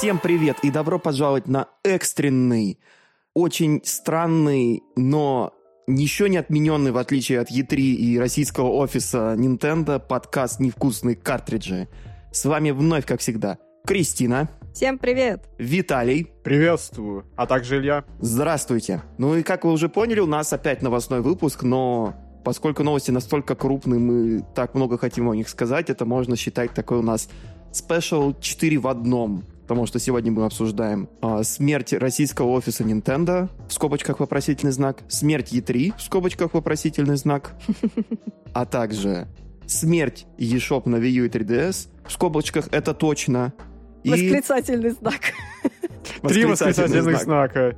Всем привет и добро пожаловать на экстренный, очень странный, но еще не отмененный, в отличие от E3 и российского офиса Nintendo, подкаст «Невкусные картриджи». С вами вновь, как всегда, Кристина. Всем привет! Виталий. Приветствую. А также Илья. Здравствуйте. Ну и как вы уже поняли, у нас опять новостной выпуск, но поскольку новости настолько крупные, мы так много хотим о них сказать, это можно считать такой у нас спешл 4 в одном. Потому что сегодня мы обсуждаем а, смерть российского офиса Nintendo, в скобочках вопросительный знак, смерть E3, в скобочках вопросительный знак, а также смерть eShop на Wii U и 3DS, в скобочках это точно, и... Восклицательный знак. Три восклицательных знака.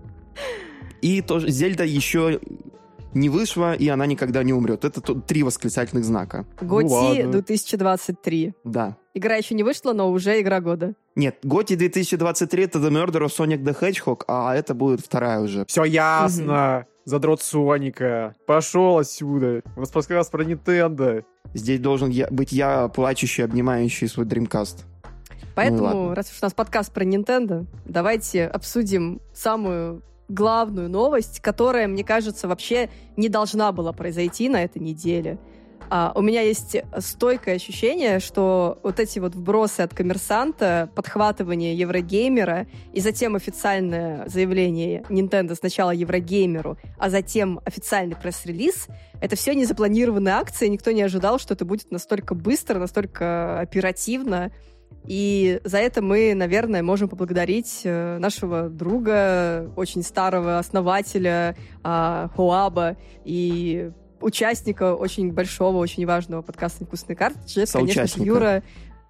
И тоже Зельда еще не вышла, и она никогда не умрет. Это три восклицательных знака. Готи ну, 2023. Да. Игра еще не вышла, но уже игра года. Нет, Готи 2023 это The Murder of Sonic the Hedgehog, а это будет вторая уже. Все ясно. Угу. Задрот Соника. Пошел отсюда. У нас подкаст про Nintendo. Здесь должен я, быть я, плачущий, обнимающий свой Dreamcast. Поэтому, ну, раз уж у нас подкаст про Nintendo, давайте обсудим самую главную новость, которая, мне кажется, вообще не должна была произойти на этой неделе. А, у меня есть стойкое ощущение, что вот эти вот вбросы от коммерсанта, подхватывание Еврогеймера и затем официальное заявление Nintendo сначала Еврогеймеру, а затем официальный пресс-релиз, это все незапланированные акции, никто не ожидал, что это будет настолько быстро, настолько оперативно. И за это мы, наверное, можем поблагодарить э, нашего друга, очень старого основателя а, Хуаба и участника очень большого, очень важного подкаста «Вкусные карты». Это, конечно же, Юра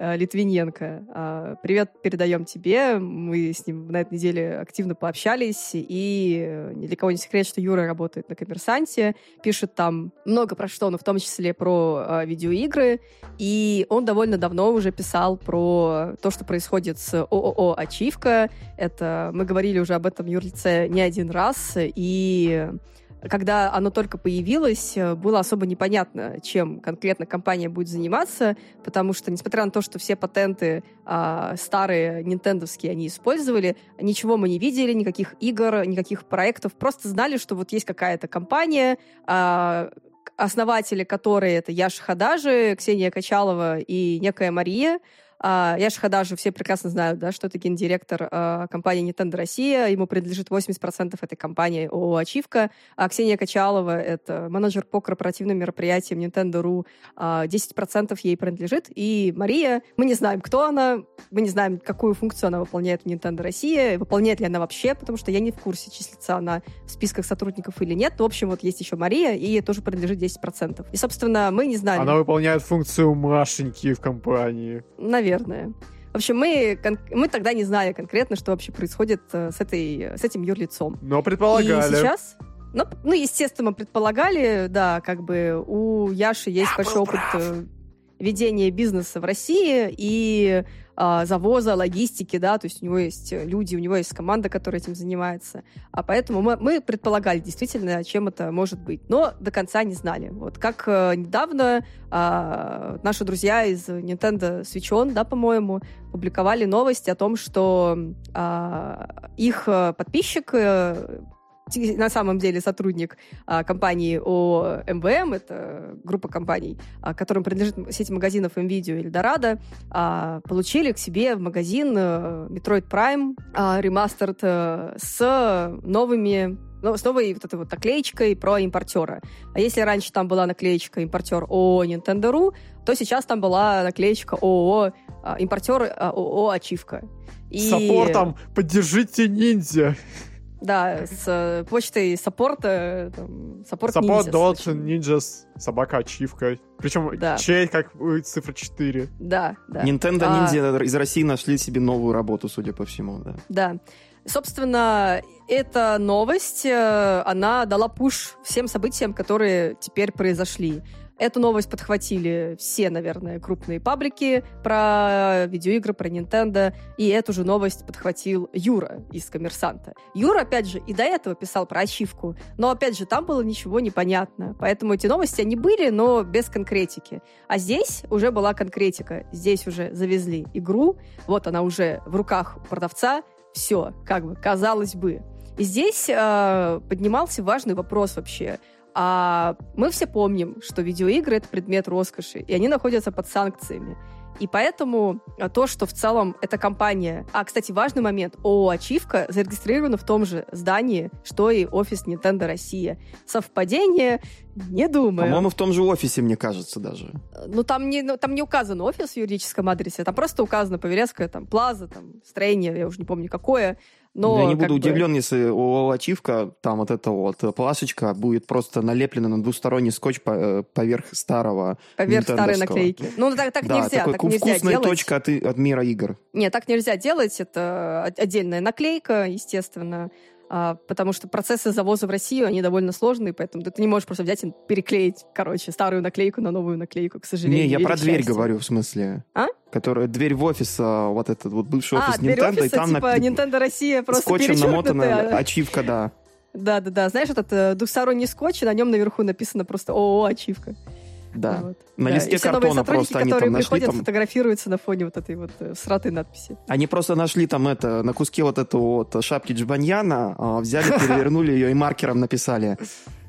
Литвиненко. А, привет передаем тебе. Мы с ним на этой неделе активно пообщались. И э, ни для кого не секрет, что Юра работает на коммерсанте, пишет там много про что, но в том числе про а, видеоигры. И он довольно давно уже писал про то, что происходит с ООО «Ачивка». Это мы говорили уже об этом юрлице не один раз. И когда оно только появилось, э, было особо непонятно, чем конкретно компания будет заниматься, потому что, несмотря на то, что все патенты а, старые, нинтендовские, они использовали, ничего мы не видели, никаких игр, никаких проектов, просто знали, что вот есть какая-то компания, а, основатели которой это Яша Хадажи, Ксения Качалова и некая Мария, а, Яша Хадажу все прекрасно знают, да, что это гендиректор а, компании Nintendo Россия. Ему принадлежит 80% этой компании ООО «Ачивка». А Ксения Качалова — это менеджер по корпоративным мероприятиям Nintendo.ru. 10% ей принадлежит. И Мария, мы не знаем, кто она, мы не знаем, какую функцию она выполняет в Nintendo Россия, выполняет ли она вообще, потому что я не в курсе, числится она в списках сотрудников или нет. в общем, вот есть еще Мария, и ей тоже принадлежит 10%. И, собственно, мы не знали. Она выполняет функцию Машеньки в компании. Наверное наверное. В общем, мы, мы тогда не знали конкретно, что вообще происходит э, с, этой, с этим юрлицом. Но предполагали. И сейчас... Ну, ну, естественно, предполагали, да, как бы у Яши есть Я большой опыт прав. Э, ведения бизнеса в России, и а, завоза, логистики, да, то есть у него есть люди, у него есть команда, которая этим занимается. А поэтому мы, мы предполагали действительно, чем это может быть, но до конца не знали. Вот как э, недавно а, наши друзья из Nintendo Switch On, да, по-моему, публиковали новость о том, что а, их э, подписчик э, на самом деле сотрудник а, компании ОМВМ, это группа компаний, а, которым принадлежит сеть магазинов MVideo и Eldorado, а, получили к себе в магазин а, Metroid Prime а, Remastered а, с новыми ну, с новой вот этой вот наклеечкой про импортера. А если раньше там была наклеечка импортер ООО Nintendo.ru, то сейчас там была наклеечка ООО а, импортер а, ООО Ачивка. И... Саппортом поддержите ниндзя. Да, с э, почтой саппорта, саппорт Support dot ninjas, собака ачивка. Причем да. чей как цифра 4. Да, да. Nintendo а... Ninja из России нашли себе новую работу, судя по всему, да. Да. Собственно, эта новость, э, она дала пуш всем событиям, которые теперь произошли. Эту новость подхватили все, наверное, крупные паблики про видеоигры, про Nintendo, и эту же новость подхватил Юра из «Коммерсанта». Юра, опять же, и до этого писал про ачивку, но, опять же, там было ничего непонятно, поэтому эти новости, они были, но без конкретики. А здесь уже была конкретика, здесь уже завезли игру, вот она уже в руках продавца, все, как бы, казалось бы. И здесь э, поднимался важный вопрос вообще. А мы все помним, что видеоигры — это предмет роскоши, и они находятся под санкциями. И поэтому а, то, что в целом эта компания... А, кстати, важный момент. ООО «Ачивка» зарегистрирована в том же здании, что и офис Nintendo Россия. Совпадение? Не думаю. По-моему, в том же офисе, мне кажется, даже. Ну, там не, ну, там не указан офис в юридическом адресе, там просто указано Павелецкая, там, Плаза, там, строение, я уже не помню какое, но, Я не буду удивлен, бы... если у ачивка, там вот эта вот плашечка будет просто налеплена на двусторонний скотч э, поверх старого Поверх старой наклейки. Ну, так, так да, нельзя, такой так нельзя вкусная делать. точка от, от мира игр. Нет, так нельзя делать. Это отдельная наклейка, естественно. А, потому что процессы завоза в Россию, они довольно сложные, поэтому ты не можешь просто взять и переклеить, короче, старую наклейку на новую наклейку, к сожалению. Не, я про дверь говорю, в смысле. А? Которая, дверь в офис, а, вот этот вот бывший а, офис а, Nintendo, офиса, и там... типа на... Nintendo Россия просто Скотчем намотана ачивка, да. Да-да-да, знаешь, этот э, двухсторонний скотч, и на нем наверху написано просто ООО «Ачивка». Да. Вот. На да. листе и все картона просто они там нашли приходят, там... фотографируются на фоне вот этой вот э, сратой надписи. Они просто нашли там это, на куске вот эту вот шапки Джбаньяна, а, взяли, перевернули ее и маркером написали.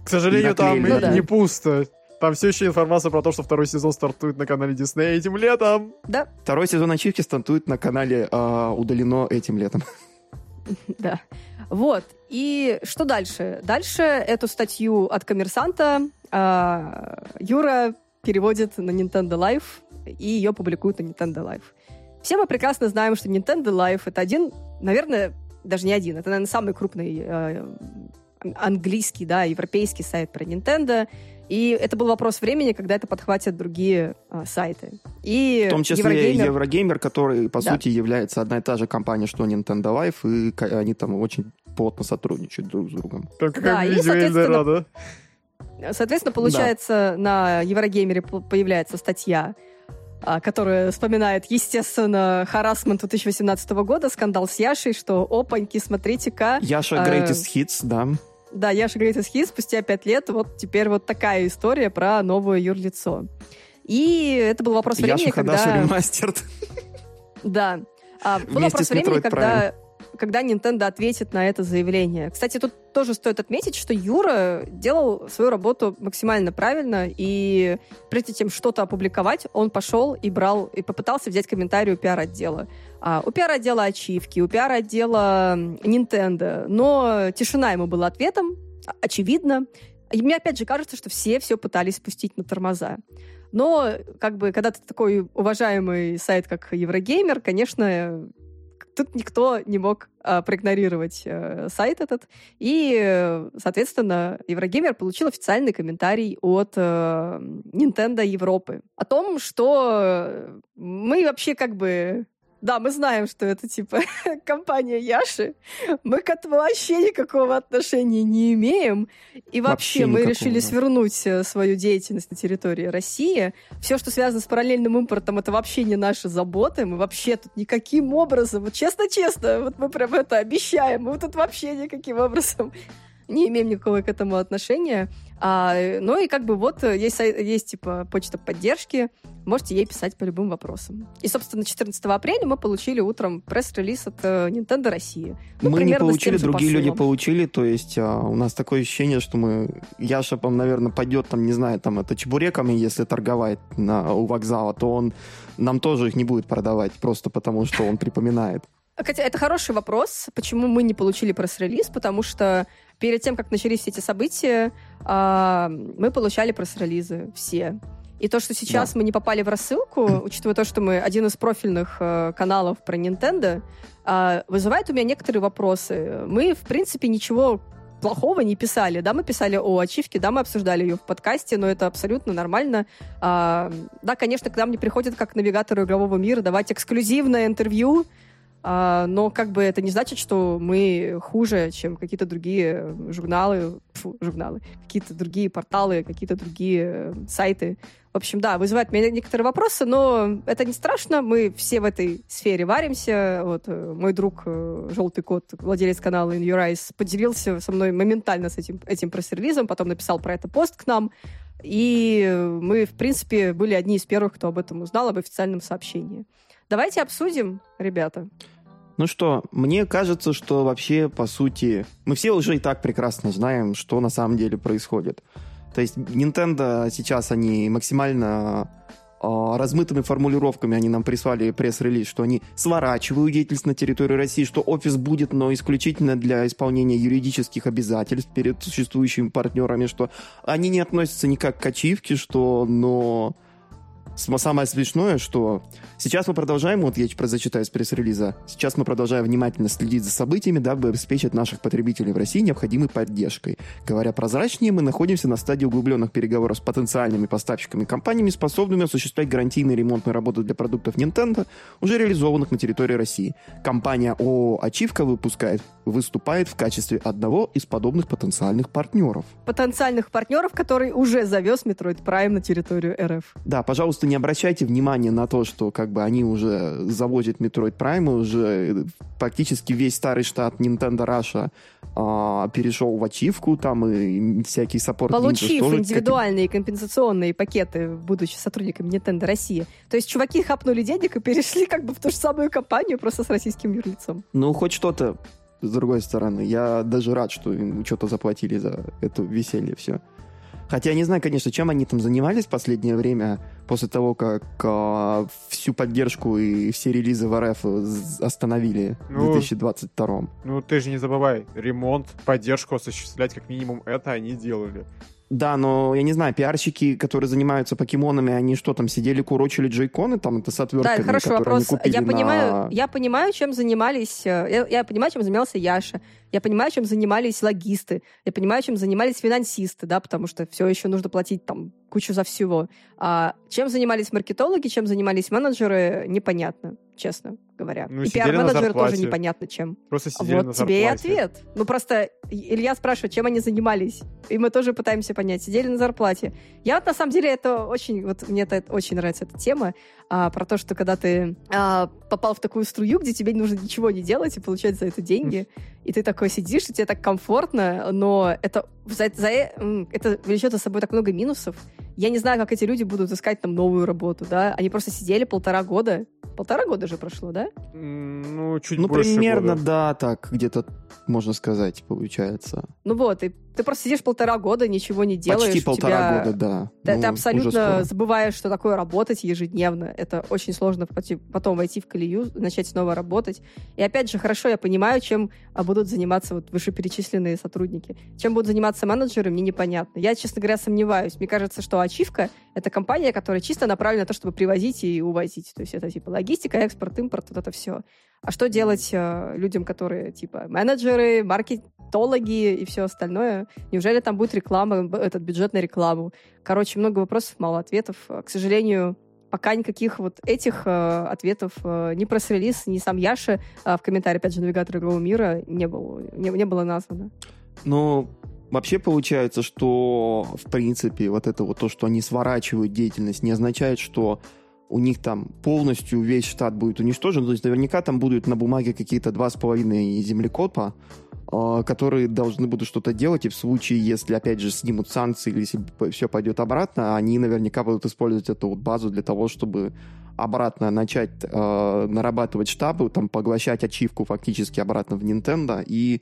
К сожалению, там ну, да. не пусто. Там все еще информация про то, что второй сезон стартует на канале Disney этим летом. Да. Второй сезон ачивки стартует на канале э, удалено этим летом. Да. Вот. И что дальше? Дальше эту статью от коммерсанта э, Юра переводит на Nintendo Life и ее публикуют на Nintendo Life. Все мы прекрасно знаем, что Nintendo Life это один, наверное, даже не один, это, наверное, самый крупный э, английский, да, европейский сайт про Nintendo. И это был вопрос времени, когда это подхватят другие а, сайты. И в том числе Еврогеймер, Еврогеймер который, по да. сути, является одна и та же компания, что Nintendo Life, и они там очень плотно сотрудничают друг с другом. Как, как да, и, соответственно, да? Соответственно, получается, да. на Еврогеймере появляется статья, а, которая вспоминает, естественно, харасмент 2018 года, скандал с Яшей, что опаньки, смотрите-ка. Яша э, Greatest Hits, да. Да, Яша Greatest Hits спустя пять лет, вот теперь вот такая история про новое юрлицо. И это был вопрос времени, Яша когда... Яша ремастерд. Да. А, был вопрос времени, когда когда Nintendo ответит на это заявление. Кстати, тут тоже стоит отметить, что Юра делал свою работу максимально правильно, и прежде чем что-то опубликовать, он пошел и брал, и попытался взять комментарий у пиар-отдела. А, у пиар-отдела ачивки, у пиар-отдела Nintendo, но тишина ему была ответом, очевидно. И мне опять же кажется, что все все пытались спустить на тормоза. Но, как бы, когда ты такой уважаемый сайт, как Еврогеймер, конечно, тут никто не мог а, проигнорировать э, сайт этот. И, соответственно, Еврогеймер получил официальный комментарий от э, Nintendo Европы о том, что мы вообще как бы да, мы знаем, что это типа компания Яши. Мы к этому вообще никакого отношения не имеем. И вообще, вообще мы решили да. свернуть э, свою деятельность на территории России. Все, что связано с параллельным импортом, это вообще не наши заботы. Мы вообще тут никаким образом, вот честно-честно, вот мы прям это обещаем, мы тут вообще никаким образом не имеем никакого к этому отношения. А, ну и как бы вот э, есть, есть типа почта поддержки, можете ей писать по любым вопросам. И, собственно, 14 апреля мы получили утром пресс-релиз от э, Nintendo России. Ну, мы не получили, другие посылом. люди получили, то есть а, у нас такое ощущение, что мы, Яша, наверное, пойдет там, не знаю, там это чебуреками, если торговать на, у вокзала, то он нам тоже их не будет продавать, просто потому что он припоминает. Хотя это хороший вопрос, почему мы не получили пресс-релиз, потому что перед тем, как начались все эти события, а, мы получали пресс-релизы все. И то, что сейчас да. мы не попали в рассылку, учитывая то, что мы один из профильных э, каналов про Nintendo, э, вызывает у меня некоторые вопросы. Мы, в принципе, ничего плохого не писали. Да, мы писали о ачивке, да, мы обсуждали ее в подкасте, но это абсолютно нормально. А, да, конечно, к нам не приходит как навигатору игрового мира давать эксклюзивное интервью, но как бы это не значит, что мы хуже, чем какие-то другие журналы, фу, журналы, какие-то другие порталы, какие-то другие сайты. В общем, да, вызывает меня некоторые вопросы, но это не страшно. Мы все в этой сфере варимся. Вот э, мой друг э, Желтый кот, владелец канала In Your Eyes, поделился со мной моментально с этим, этим пресс-релизом, потом написал про это пост к нам. И мы, в принципе, были одни из первых, кто об этом узнал, об официальном сообщении. Давайте обсудим, ребята. Ну что, мне кажется, что вообще, по сути, мы все уже и так прекрасно знаем, что на самом деле происходит. То есть Nintendo сейчас, они максимально э, размытыми формулировками они нам прислали пресс-релиз, что они сворачивают деятельность на территории России, что офис будет, но исключительно для исполнения юридических обязательств перед существующими партнерами, что они не относятся никак к ачивке, что, но Самое смешное, что сейчас мы продолжаем, вот я зачитаю из пресс-релиза, сейчас мы продолжаем внимательно следить за событиями, дабы обеспечить наших потребителей в России необходимой поддержкой. Говоря прозрачнее, мы находимся на стадии углубленных переговоров с потенциальными поставщиками и компаниями, способными осуществлять гарантийные ремонтные работы для продуктов Nintendo, уже реализованных на территории России. Компания ООО «Ачивка» выпускает, выступает в качестве одного из подобных потенциальных партнеров. Потенциальных партнеров, который уже завез Metroid Prime на территорию РФ. Да, пожалуйста, просто не обращайте внимания на то, что как бы они уже заводят Metroid Prime, уже практически весь старый штат Nintendo Russia а, перешел в ачивку, там и всякие саппорт Получив тоже индивидуальные компенсационные пакеты, будучи сотрудниками Nintendo России. То есть чуваки хапнули денег и перешли как бы в ту же самую компанию, просто с российским юрлицом. Ну, хоть что-то с другой стороны. Я даже рад, что им что-то заплатили за это веселье все. Хотя я не знаю, конечно, чем они там занимались в последнее время, после того, как э, всю поддержку и все релизы в РФ остановили ну, в 2022. Ну, ты же не забывай, ремонт, поддержку осуществлять, как минимум это они делали. Да, но я не знаю, пиарщики, которые занимаются покемонами, они что там, сидели, курочили джейконы там, это с отвертками, Да, хороший вопрос. Я на... понимаю, я понимаю, чем занимались, э, я, я понимаю, чем занимался Яша. Я понимаю, чем занимались логисты, я понимаю, чем занимались финансисты, да, потому что все еще нужно платить там кучу за всего. А чем занимались маркетологи, чем занимались менеджеры, непонятно, честно говоря. Ну, и пиар-менеджеры тоже непонятно чем. Просто сидели вот на тебе и ответ. Ну просто Илья спрашивает, чем они занимались. И мы тоже пытаемся понять. Сидели на зарплате. Я вот на самом деле это очень, вот мне это очень нравится эта тема, а, про то, что когда ты а, попал в такую струю, где тебе не нужно ничего не делать и получать за это деньги, и ты такой сидишь, и тебе так комфортно, но это, за, за, это влечет за собой так много минусов. Я не знаю, как эти люди будут искать там новую работу, да? Они просто сидели полтора года. Полтора года же прошло, да? Ну, чуть ну, больше примерно, года. да, так, где-то, можно сказать, получается. Ну вот, и ты просто сидишь полтора года, ничего не делаешь. Почти полтора тебя... года, да. Ты, ну, ты абсолютно забываешь, что такое работать ежедневно. Это очень сложно потом войти в колею, начать снова работать. И опять же, хорошо, я понимаю, чем а, будут заниматься вот вышеперечисленные сотрудники. Чем будут заниматься менеджеры, мне непонятно. Я, честно говоря, сомневаюсь. Мне кажется, что Ачивка — это компания, которая чисто направлена на то, чтобы привозить и увозить. То есть это типа логистика, экспорт, импорт, вот это все. А что делать э, людям, которые типа менеджеры, маркетологи и все остальное? Неужели там будет реклама, этот бюджет на рекламу? Короче, много вопросов, мало ответов. К сожалению, пока никаких вот этих э, ответов э, ни пресс-релиз, ни сам Яша э, в комментарии, опять же, навигатора игрового мира не было, не, не было названо. Ну, вообще получается, что, в принципе, вот это вот то, что они сворачивают деятельность, не означает, что у них там полностью весь штат будет уничтожен, то есть наверняка там будут на бумаге какие-то два с половиной землекопа, а, которые должны будут что-то делать, и в случае, если, опять же, снимут санкции или если все пойдет обратно, они наверняка будут использовать эту вот базу для того, чтобы обратно начать э, нарабатывать штабы, там, поглощать ачивку фактически обратно в Nintendo и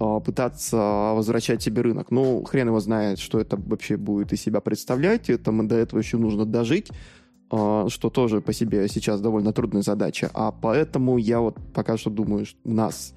э, пытаться возвращать себе рынок. Ну, хрен его знает, что это вообще будет из себя представлять. Это до этого еще нужно дожить. А, что тоже по себе сейчас довольно трудная задача. А поэтому я вот пока что думаю, что у нас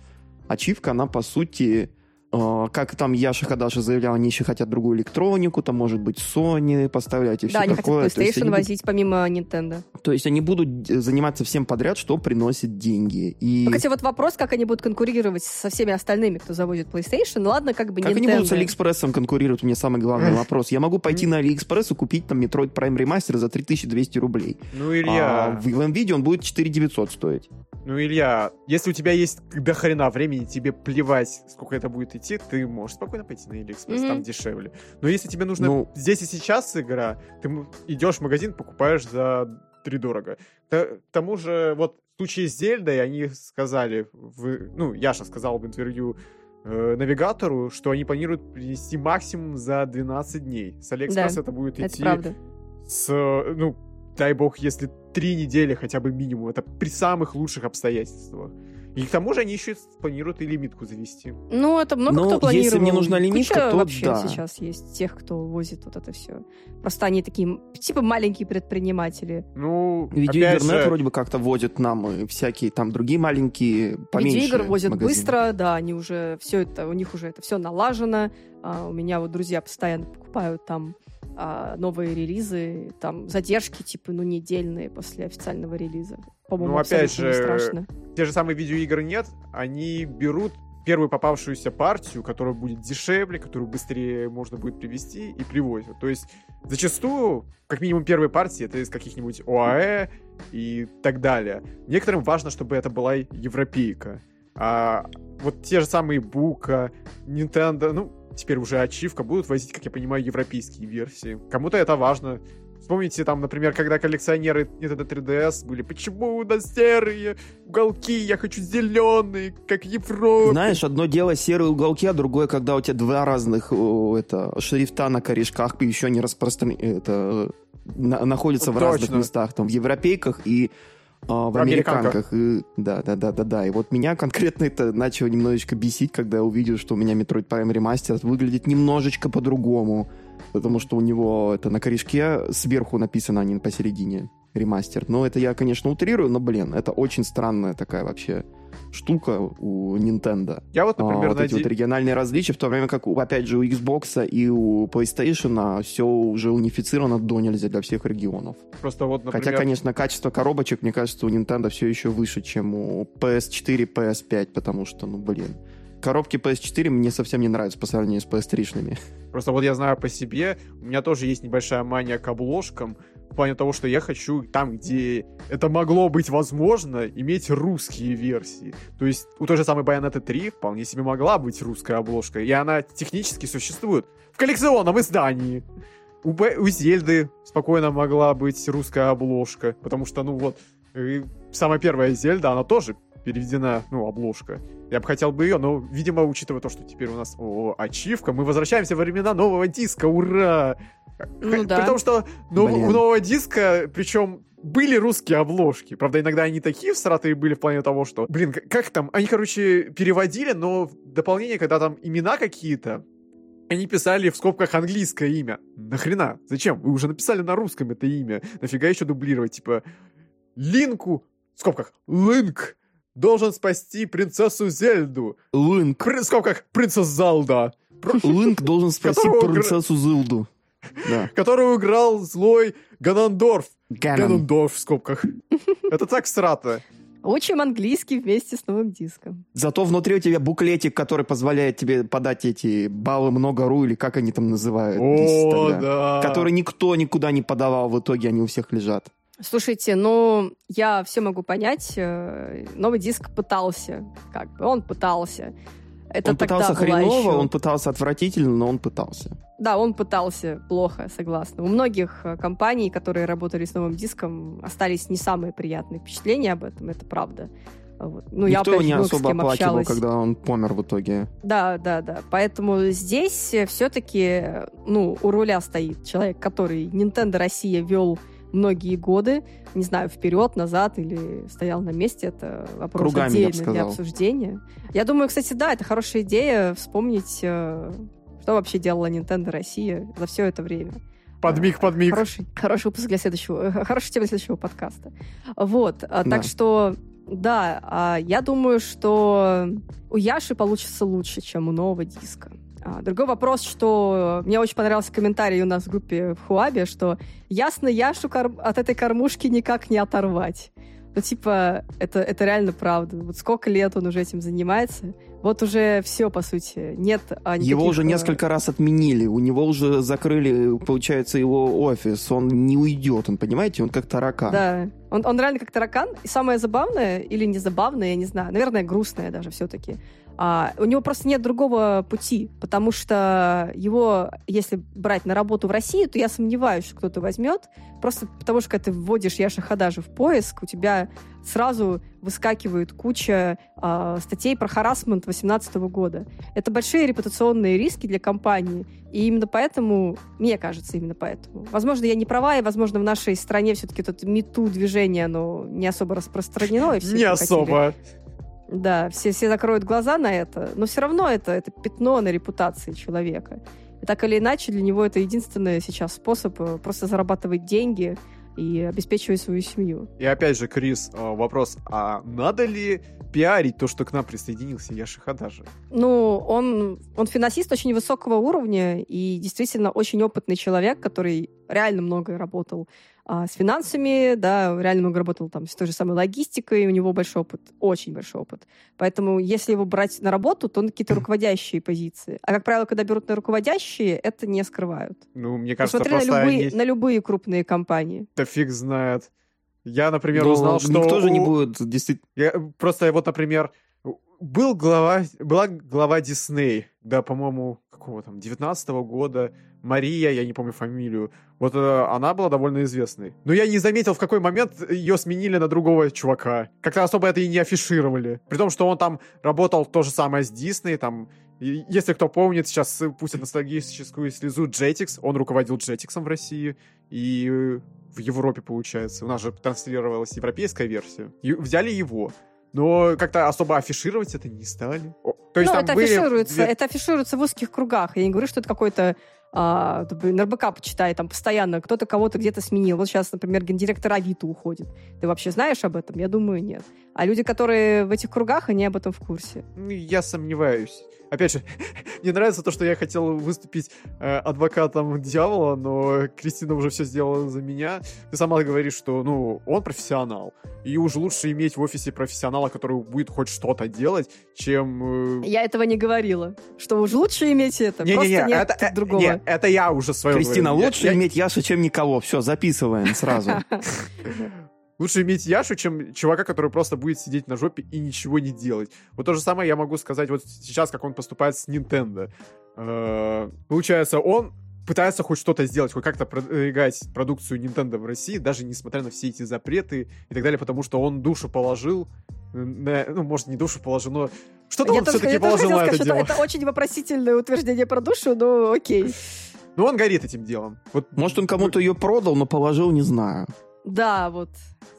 ачивка, она по сути как там Яша Хаддажи заявлял, они еще хотят другую электронику, там, может быть, Sony поставлять и да, все такое. Да, они хотят PlayStation возить будут... помимо Nintendo. То есть они будут заниматься всем подряд, что приносит деньги. И... Ну, хотя вот вопрос, как они будут конкурировать со всеми остальными, кто завозит PlayStation, ладно, как бы Как Nintendo. они будут с Алиэкспрессом конкурировать, мне самый главный вопрос. Я могу пойти на Алиэкспресс и купить там Metroid Prime Remaster за 3200 рублей. Ну, Илья... А в М.Видео он будет 4900 стоить. Ну, Илья, если у тебя есть до хрена времени, тебе плевать, сколько это будет идти, ты можешь спокойно пойти на Алиэкспресс, mm-hmm. там дешевле. Но если тебе нужно ну... здесь и сейчас игра, ты идешь в магазин, покупаешь втридорога. К тому же, вот в случае с Зельдой они сказали, в, ну, Яша сказал в интервью э, навигатору, что они планируют принести максимум за 12 дней. С Алиэкспресс да, это будет идти правда. с, ну, дай бог, если три недели хотя бы минимум. Это при самых лучших обстоятельствах. И к тому же они еще планируют и лимитку завести. Ну, это много Но кто планировал. если мне нужна лимитка, Куча то вообще да. сейчас есть тех, кто возит вот это все. Просто они такие, типа, маленькие предприниматели. Ну, Видеоигрнет же... вроде бы как-то возит нам и всякие там другие маленькие, поменьше Видеоигр возят магазины. быстро, да, они уже все это, у них уже это все налажено. А, у меня вот друзья постоянно покупают там а, новые релизы, там задержки типа, ну, недельные после официального релиза. По-моему, ну, опять же, страшно. те же самые видеоигры нет, они берут первую попавшуюся партию, которая будет дешевле, которую быстрее можно будет привести, и привозят. То есть зачастую, как минимум первые партии, это из каких-нибудь ОАЭ и так далее. Некоторым важно, чтобы это была европейка. А вот те же самые Бука, Nintendo, ну, теперь уже ачивка, будут возить, как я понимаю, европейские версии. Кому-то это важно. Вспомните, там, например, когда коллекционеры Nintendo 3DS были, почему у нас серые уголки, я хочу зеленые, как Европа. Знаешь, одно дело серые уголки, а другое, когда у тебя два разных это, шрифта на корешках еще не распространены, это, на, находятся в разных местах, там, в европейках и в, американках. И, да, да, да, да, да. И вот меня конкретно это начало немножечко бесить, когда я увидел, что у меня Metroid Prime Remastered выглядит немножечко по-другому. Потому что у него это на корешке сверху написано, а не посередине ремастер. Но это я, конечно, утрирую, но, блин, это очень странная такая вообще штука у Nintendo. Я вот, например, а, вот найди... эти вот региональные различия, в то время как, опять же, у Xbox и у PlayStation все уже унифицировано до нельзя для всех регионов. Просто вот, например... Хотя, конечно, качество коробочек, мне кажется, у Nintendo все еще выше, чем у PS4, PS5, потому что, ну, блин, коробки PS4 мне совсем не нравятся по сравнению с PS3-шными. Просто вот я знаю по себе, у меня тоже есть небольшая мания к обложкам, в плане того, что я хочу там, где это могло быть возможно, иметь русские версии. То есть у той же самой Bayonetta 3 вполне себе могла быть русская обложка, и она технически существует в коллекционном издании. У, Б... у Зельды спокойно могла быть русская обложка, потому что, ну вот, самая первая Зельда, она тоже переведена, ну, обложка. Я бы хотел бы ее, но, видимо, учитывая то, что теперь у нас о, ачивка, мы возвращаемся во времена нового диска, ура! Ну, да. Потому что нов, у нового диска, причем были русские обложки. Правда, иногда они такие всратые были в плане того, что, блин, как там, они, короче, переводили, но в дополнение, когда там имена какие-то, они писали в скобках английское имя. Нахрена? Зачем? Вы уже написали на русском это имя. Нафига еще дублировать? Типа, Линку, в скобках, Линк, должен спасти принцессу Зельду. Линк. При, в скобках, принцесса Залда. Линк должен спасти принцессу Зелду. Да. Которую играл злой Ганандорф. Ганандорф в скобках. Это так срато. Учим английский вместе с новым диском. Зато внутри у тебя буклетик, который позволяет тебе подать эти баллы много ру, или как они там называют. О, да. Который никто никуда не подавал, в итоге они у всех лежат. Слушайте, ну, я все могу понять. Э, новый диск пытался, как бы, он пытался. Это он пытался хреново, еще... он пытался отвратительно, но он пытался. Да, он пытался плохо, согласна. У многих э, компаний, которые работали с новым диском, остались не самые приятные впечатления об этом, это правда. Вот. Ну, Никто я, опять, не особо оплакивал, когда он помер в итоге. Да, да, да. Поэтому здесь все-таки, ну, у руля стоит человек, который Nintendo Россия вел многие годы, не знаю, вперед, назад или стоял на месте, это вопрос Кругами, отдельный для обсуждения. Я думаю, кстати, да, это хорошая идея вспомнить, э, что вообще делала Nintendo Россия за все это время. Подмиг, э, подмиг. Хороший, хороший выпуск для следующего, э, хорошая тема для следующего подкаста. Вот, да. так что Да, а я думаю, что у Яши получится лучше, чем у нового диска. А, другой вопрос, что мне очень понравился комментарий у нас в группе в Хуабе, что ясно Яшу от этой кормушки никак не оторвать. Ну, типа, это, это реально правда. Вот сколько лет он уже этим занимается, вот уже все, по сути. Нет никаких... Его уже э, несколько раз отменили, у него уже закрыли, получается, его офис, он не уйдет, он, понимаете, он как таракан. Да, он, он реально как таракан. И самое забавное, или не забавное, я не знаю, наверное, грустное даже все-таки, а, у него просто нет другого пути, потому что его, если брать на работу в России, то я сомневаюсь, что кто-то возьмет, просто потому что когда ты вводишь Яша Хадажи в поиск, у тебя сразу выскакивает куча а, статей про харасмент 2018 года. Это большие репутационные риски для компании, и именно поэтому, мне кажется, именно поэтому. Возможно, я не права, и, возможно, в нашей стране все-таки это мету движение, оно не особо распространено. И все не особо. Хотели да, все, все закроют глаза на это, но все равно это, это пятно на репутации человека. И так или иначе, для него это единственный сейчас способ э, просто зарабатывать деньги и обеспечивать свою семью. И опять же, Крис, э, вопрос, а надо ли пиарить то, что к нам присоединился Яша Хадажи? Ну, он, он финансист очень высокого уровня и действительно очень опытный человек, который реально много работал а, с финансами, да, реально много работал там с той же самой логистикой, у него большой опыт, очень большой опыт. Поэтому если его брать на работу, то на какие-то руководящие позиции. А, как правило, когда берут на руководящие, это не скрывают. Ну, мне кажется, Посмотри просто на любые, они... на любые крупные компании. Да фиг знает. Я, например, Но узнал, что... Никто же не будет действительно... Я, просто вот, например, был глава, была глава Дисней, да, по-моему, какого там, 19 -го года, Мария, я не помню фамилию. Вот э, она была довольно известной. Но я не заметил, в какой момент ее сменили на другого чувака. Как-то особо это и не афишировали. При том, что он там работал то же самое с Дисней, там если кто помнит, сейчас пустят ностальгическую слезу Jetix. Он руководил Jetix в России и в Европе, получается. У нас же транслировалась европейская версия. И взяли его. Но как-то особо афишировать это не стали. То есть, ну, это были... афишируется, это афишируется в узких кругах. Я не говорю, что это какой-то а, на РБК почитай, там постоянно кто-то кого-то где-то сменил. Вот сейчас, например, гендиректор Авито уходит. Ты вообще знаешь об этом? Я думаю, нет. А люди, которые в этих кругах, они об этом в курсе. Ну, я сомневаюсь опять же, мне нравится то, что я хотел выступить э, адвокатом дьявола, но Кристина уже все сделала за меня. Ты сама говоришь, что, ну, он профессионал. И уж лучше иметь в офисе профессионала, который будет хоть что-то делать, чем... Э... Я этого не говорила. Что уж лучше иметь это. Не, Просто не, не, нет это, другого. Не, это я уже свое Кристина, говорю. лучше я, иметь Яшу, чем никого. Все, записываем сразу. Лучше иметь Яшу, чем чувака, который просто будет сидеть на жопе и ничего не делать. Вот то же самое я могу сказать вот сейчас, как он поступает с Nintendo. Э, получается, он пытается хоть что-то сделать, хоть как-то продвигать продукцию Nintendo в России, даже несмотря на все эти запреты и так далее, потому что он душу положил, на, ну, может, не душу положил, но что-то он все-таки положил на сказать, это дело. Это очень вопросительное утверждение про душу, но окей. Ну, он горит этим делом. Вот, может, он кому-то ее продал, но положил, не знаю. Да, вот.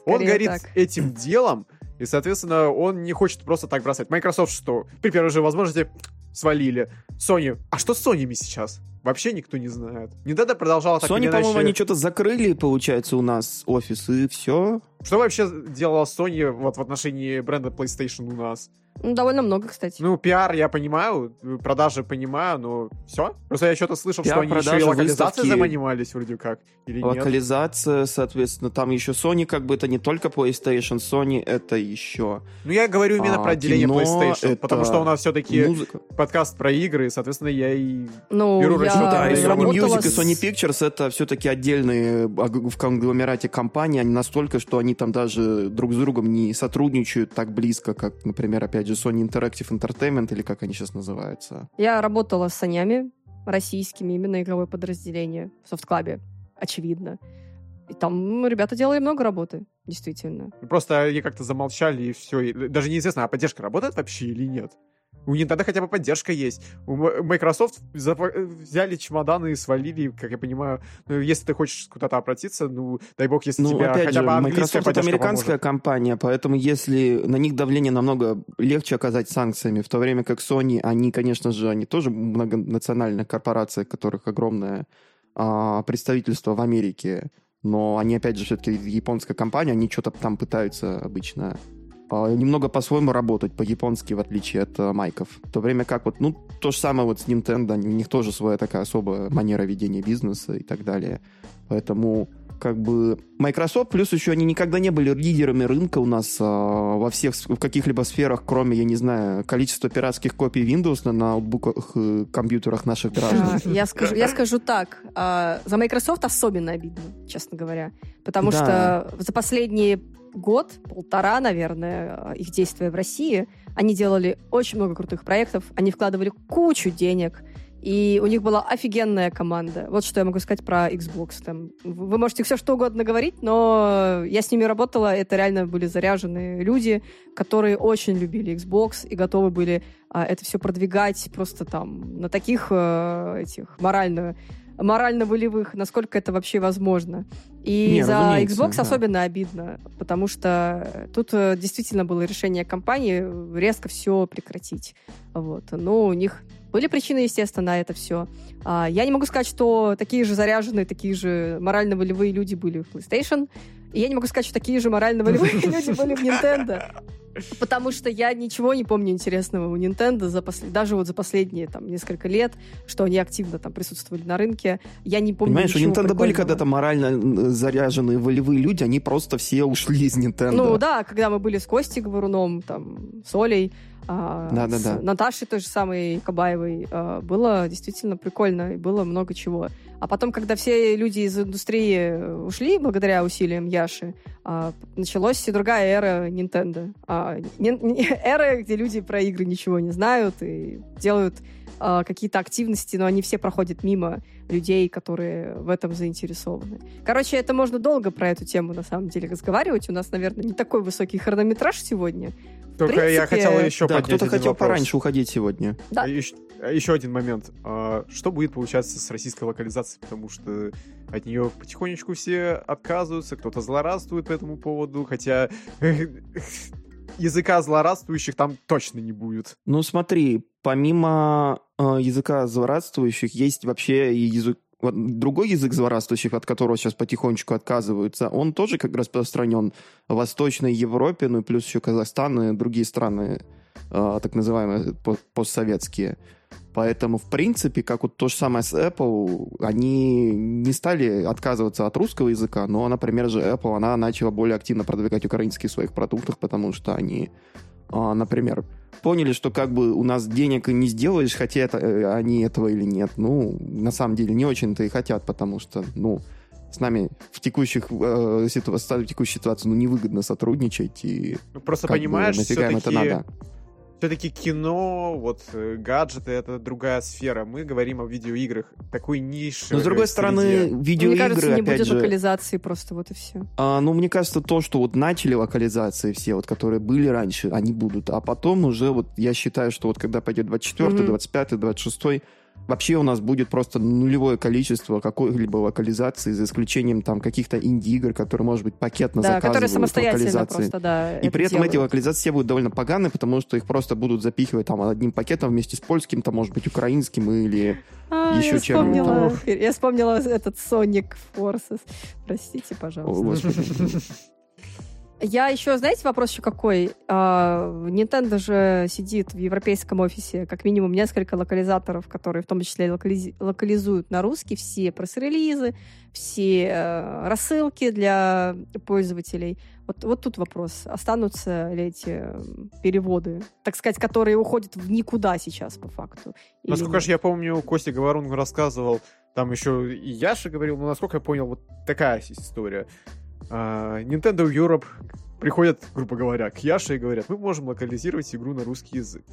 Он горит так. этим делом, и, соответственно, он не хочет просто так бросать. Microsoft что? При первой же возможности свалили. Sony. А что с Sony сейчас? Вообще никто не знает. Nintendo продолжала так Sony, по-моему, они что-то закрыли, получается, у нас офис, и все. Что вообще делала Sony вот в отношении бренда PlayStation у нас? Ну, довольно много, кстати. Ну, пиар я понимаю, продажи понимаю, но все. Просто я что-то слышал, пиар, что они еще и локализацией занимались вроде как, или Локализация, нет? соответственно, там еще Sony, как бы это не только PlayStation, Sony это еще... Ну, я говорю именно а, про отделение кино, PlayStation, потому что у нас все-таки подкаст про игры, и, соответственно, я и ну, беру расчет. Да, и Sony Music и Sony Pictures это все-таки отдельные в конгломерате компании, они настолько, что они там даже друг с другом не сотрудничают так близко, как, например, опять же, Sony Interactive Entertainment, или как они сейчас называются. Я работала с Санями, российскими, именно игровое подразделение в софт-клабе, очевидно. И там ребята делали много работы, действительно. Просто они как-то замолчали, и все. И даже неизвестно, а поддержка работает вообще или нет. У Nintendo хотя бы поддержка есть. У Microsoft взяли чемоданы и свалили, как я понимаю. Ну, если ты хочешь куда-то обратиться, ну, дай бог, если ну, тебя хотя же, бы Microsoft это американская поможет. компания, поэтому если на них давление намного легче оказать санкциями, в то время как Sony, они, конечно же, они тоже многонациональная корпорация, которых огромное а, представительство в Америке, но они, опять же, все-таки японская компания, они что-то там пытаются обычно немного по-своему работать, по-японски, в отличие от а, майков. В то время как вот, ну, то же самое вот с Nintendo, у них тоже своя такая особая манера ведения бизнеса и так далее. Поэтому как бы Microsoft, плюс еще они никогда не были лидерами рынка у нас а, во всех в каких-либо сферах, кроме, я не знаю, количества пиратских копий Windows на ноутбуках, и компьютерах наших граждан. Я скажу, я скажу так, а, за Microsoft особенно обидно, честно говоря, потому да. что за последние год, полтора, наверное, их действия в России, они делали очень много крутых проектов, они вкладывали кучу денег, и у них была офигенная команда. Вот что я могу сказать про Xbox. Там, вы можете все что угодно говорить, но я с ними работала, это реально были заряженные люди, которые очень любили Xbox и готовы были а, это все продвигать просто там на таких э, этих морально морально-волевых, насколько это вообще возможно. И Не, за Xbox да. особенно обидно, потому что тут э, действительно было решение компании резко все прекратить. Вот. Но у них были причины, естественно, на это все. А, я не могу сказать, что такие же заряженные, такие же морально-волевые люди были в PlayStation. И я не могу сказать, что такие же морально-волевые люди были в Nintendo. Потому что я ничего не помню интересного у Nintendo за пос... даже вот за последние там несколько лет, что они активно там присутствовали на рынке. Я не помню Понимаешь, у Nintendo были когда-то морально заряженные волевые люди, они просто все ушли из Nintendo. Ну да, когда мы были с Костей Говоруном, там, с Олей, а, да, да, да. Наташей той же самой Кабаевой. А, было действительно прикольно и было много чего. А потом, когда все люди из индустрии ушли благодаря усилиям Яши, а, началась и другая эра Nintendo. Эра, где люди про игры ничего не знают и делают какие-то активности, но они все проходят мимо людей, которые в этом заинтересованы. Короче, это можно долго про эту тему, на самом деле, разговаривать. У нас, наверное, не такой высокий хронометраж сегодня. Только принципе... я хотел еще да, кто-то хотел вопрос. пораньше уходить сегодня. Да. Еще, еще один момент. А, что будет получаться с российской локализацией? Потому что от нее потихонечку все отказываются, кто-то злорадствует по этому поводу, хотя языка злорадствующих там точно не будет. Ну смотри, помимо э, языка злорадствующих есть вообще и язык другой язык злорадствующих, от которого сейчас потихонечку отказываются, он тоже как распространен в Восточной Европе, ну и плюс еще Казахстан и другие страны, э, так называемые постсоветские. Поэтому, в принципе, как вот то же самое с Apple, они не стали отказываться от русского языка, но, например, же Apple, она начала более активно продвигать украинские в своих продуктах, потому что они, например, поняли, что как бы у нас денег не сделаешь, хотят э, они этого или нет. Ну, на самом деле, не очень-то и хотят, потому что, ну, с нами в текущих э, ситу... в текущей ситуации ну, невыгодно сотрудничать и ну, просто понимаешь, бы, им это надо все-таки кино, вот э, гаджеты это другая сфера. Мы говорим о видеоиграх, такой нише. Но с другой среде. стороны, видеоигры, Мне кажется, не будет же, локализации просто вот и все. А, ну, мне кажется, то, что вот начали локализации все, вот которые были раньше, они будут. А потом уже вот я считаю, что вот когда пойдет 24 mm-hmm. 25 26 Вообще у нас будет просто нулевое количество какой-либо локализации, за исключением там каких-то инди-игр, которые, может быть, пакетно да, заказывают которые самостоятельно просто, да, И при этом делают. эти локализации все будут довольно поганые, потому что их просто будут запихивать там одним пакетом вместе с польским, там, может быть, украинским или а, еще чем-нибудь. Я вспомнила этот Sonic Forces. Простите, пожалуйста. О, Я еще, знаете, вопрос еще какой? А, Nintendo же сидит в европейском офисе как минимум несколько локализаторов, которые в том числе локализ... локализуют на русский все пресс-релизы, все э, рассылки для пользователей. Вот, вот тут вопрос. Останутся ли эти переводы, так сказать, которые уходят в никуда сейчас по факту? Насколько же я помню, Костя Говорун рассказывал, там еще и Яша говорил, но насколько я понял, вот такая история Nintendo Europe приходят, грубо говоря, к Яше и говорят, мы можем локализировать игру на русский язык.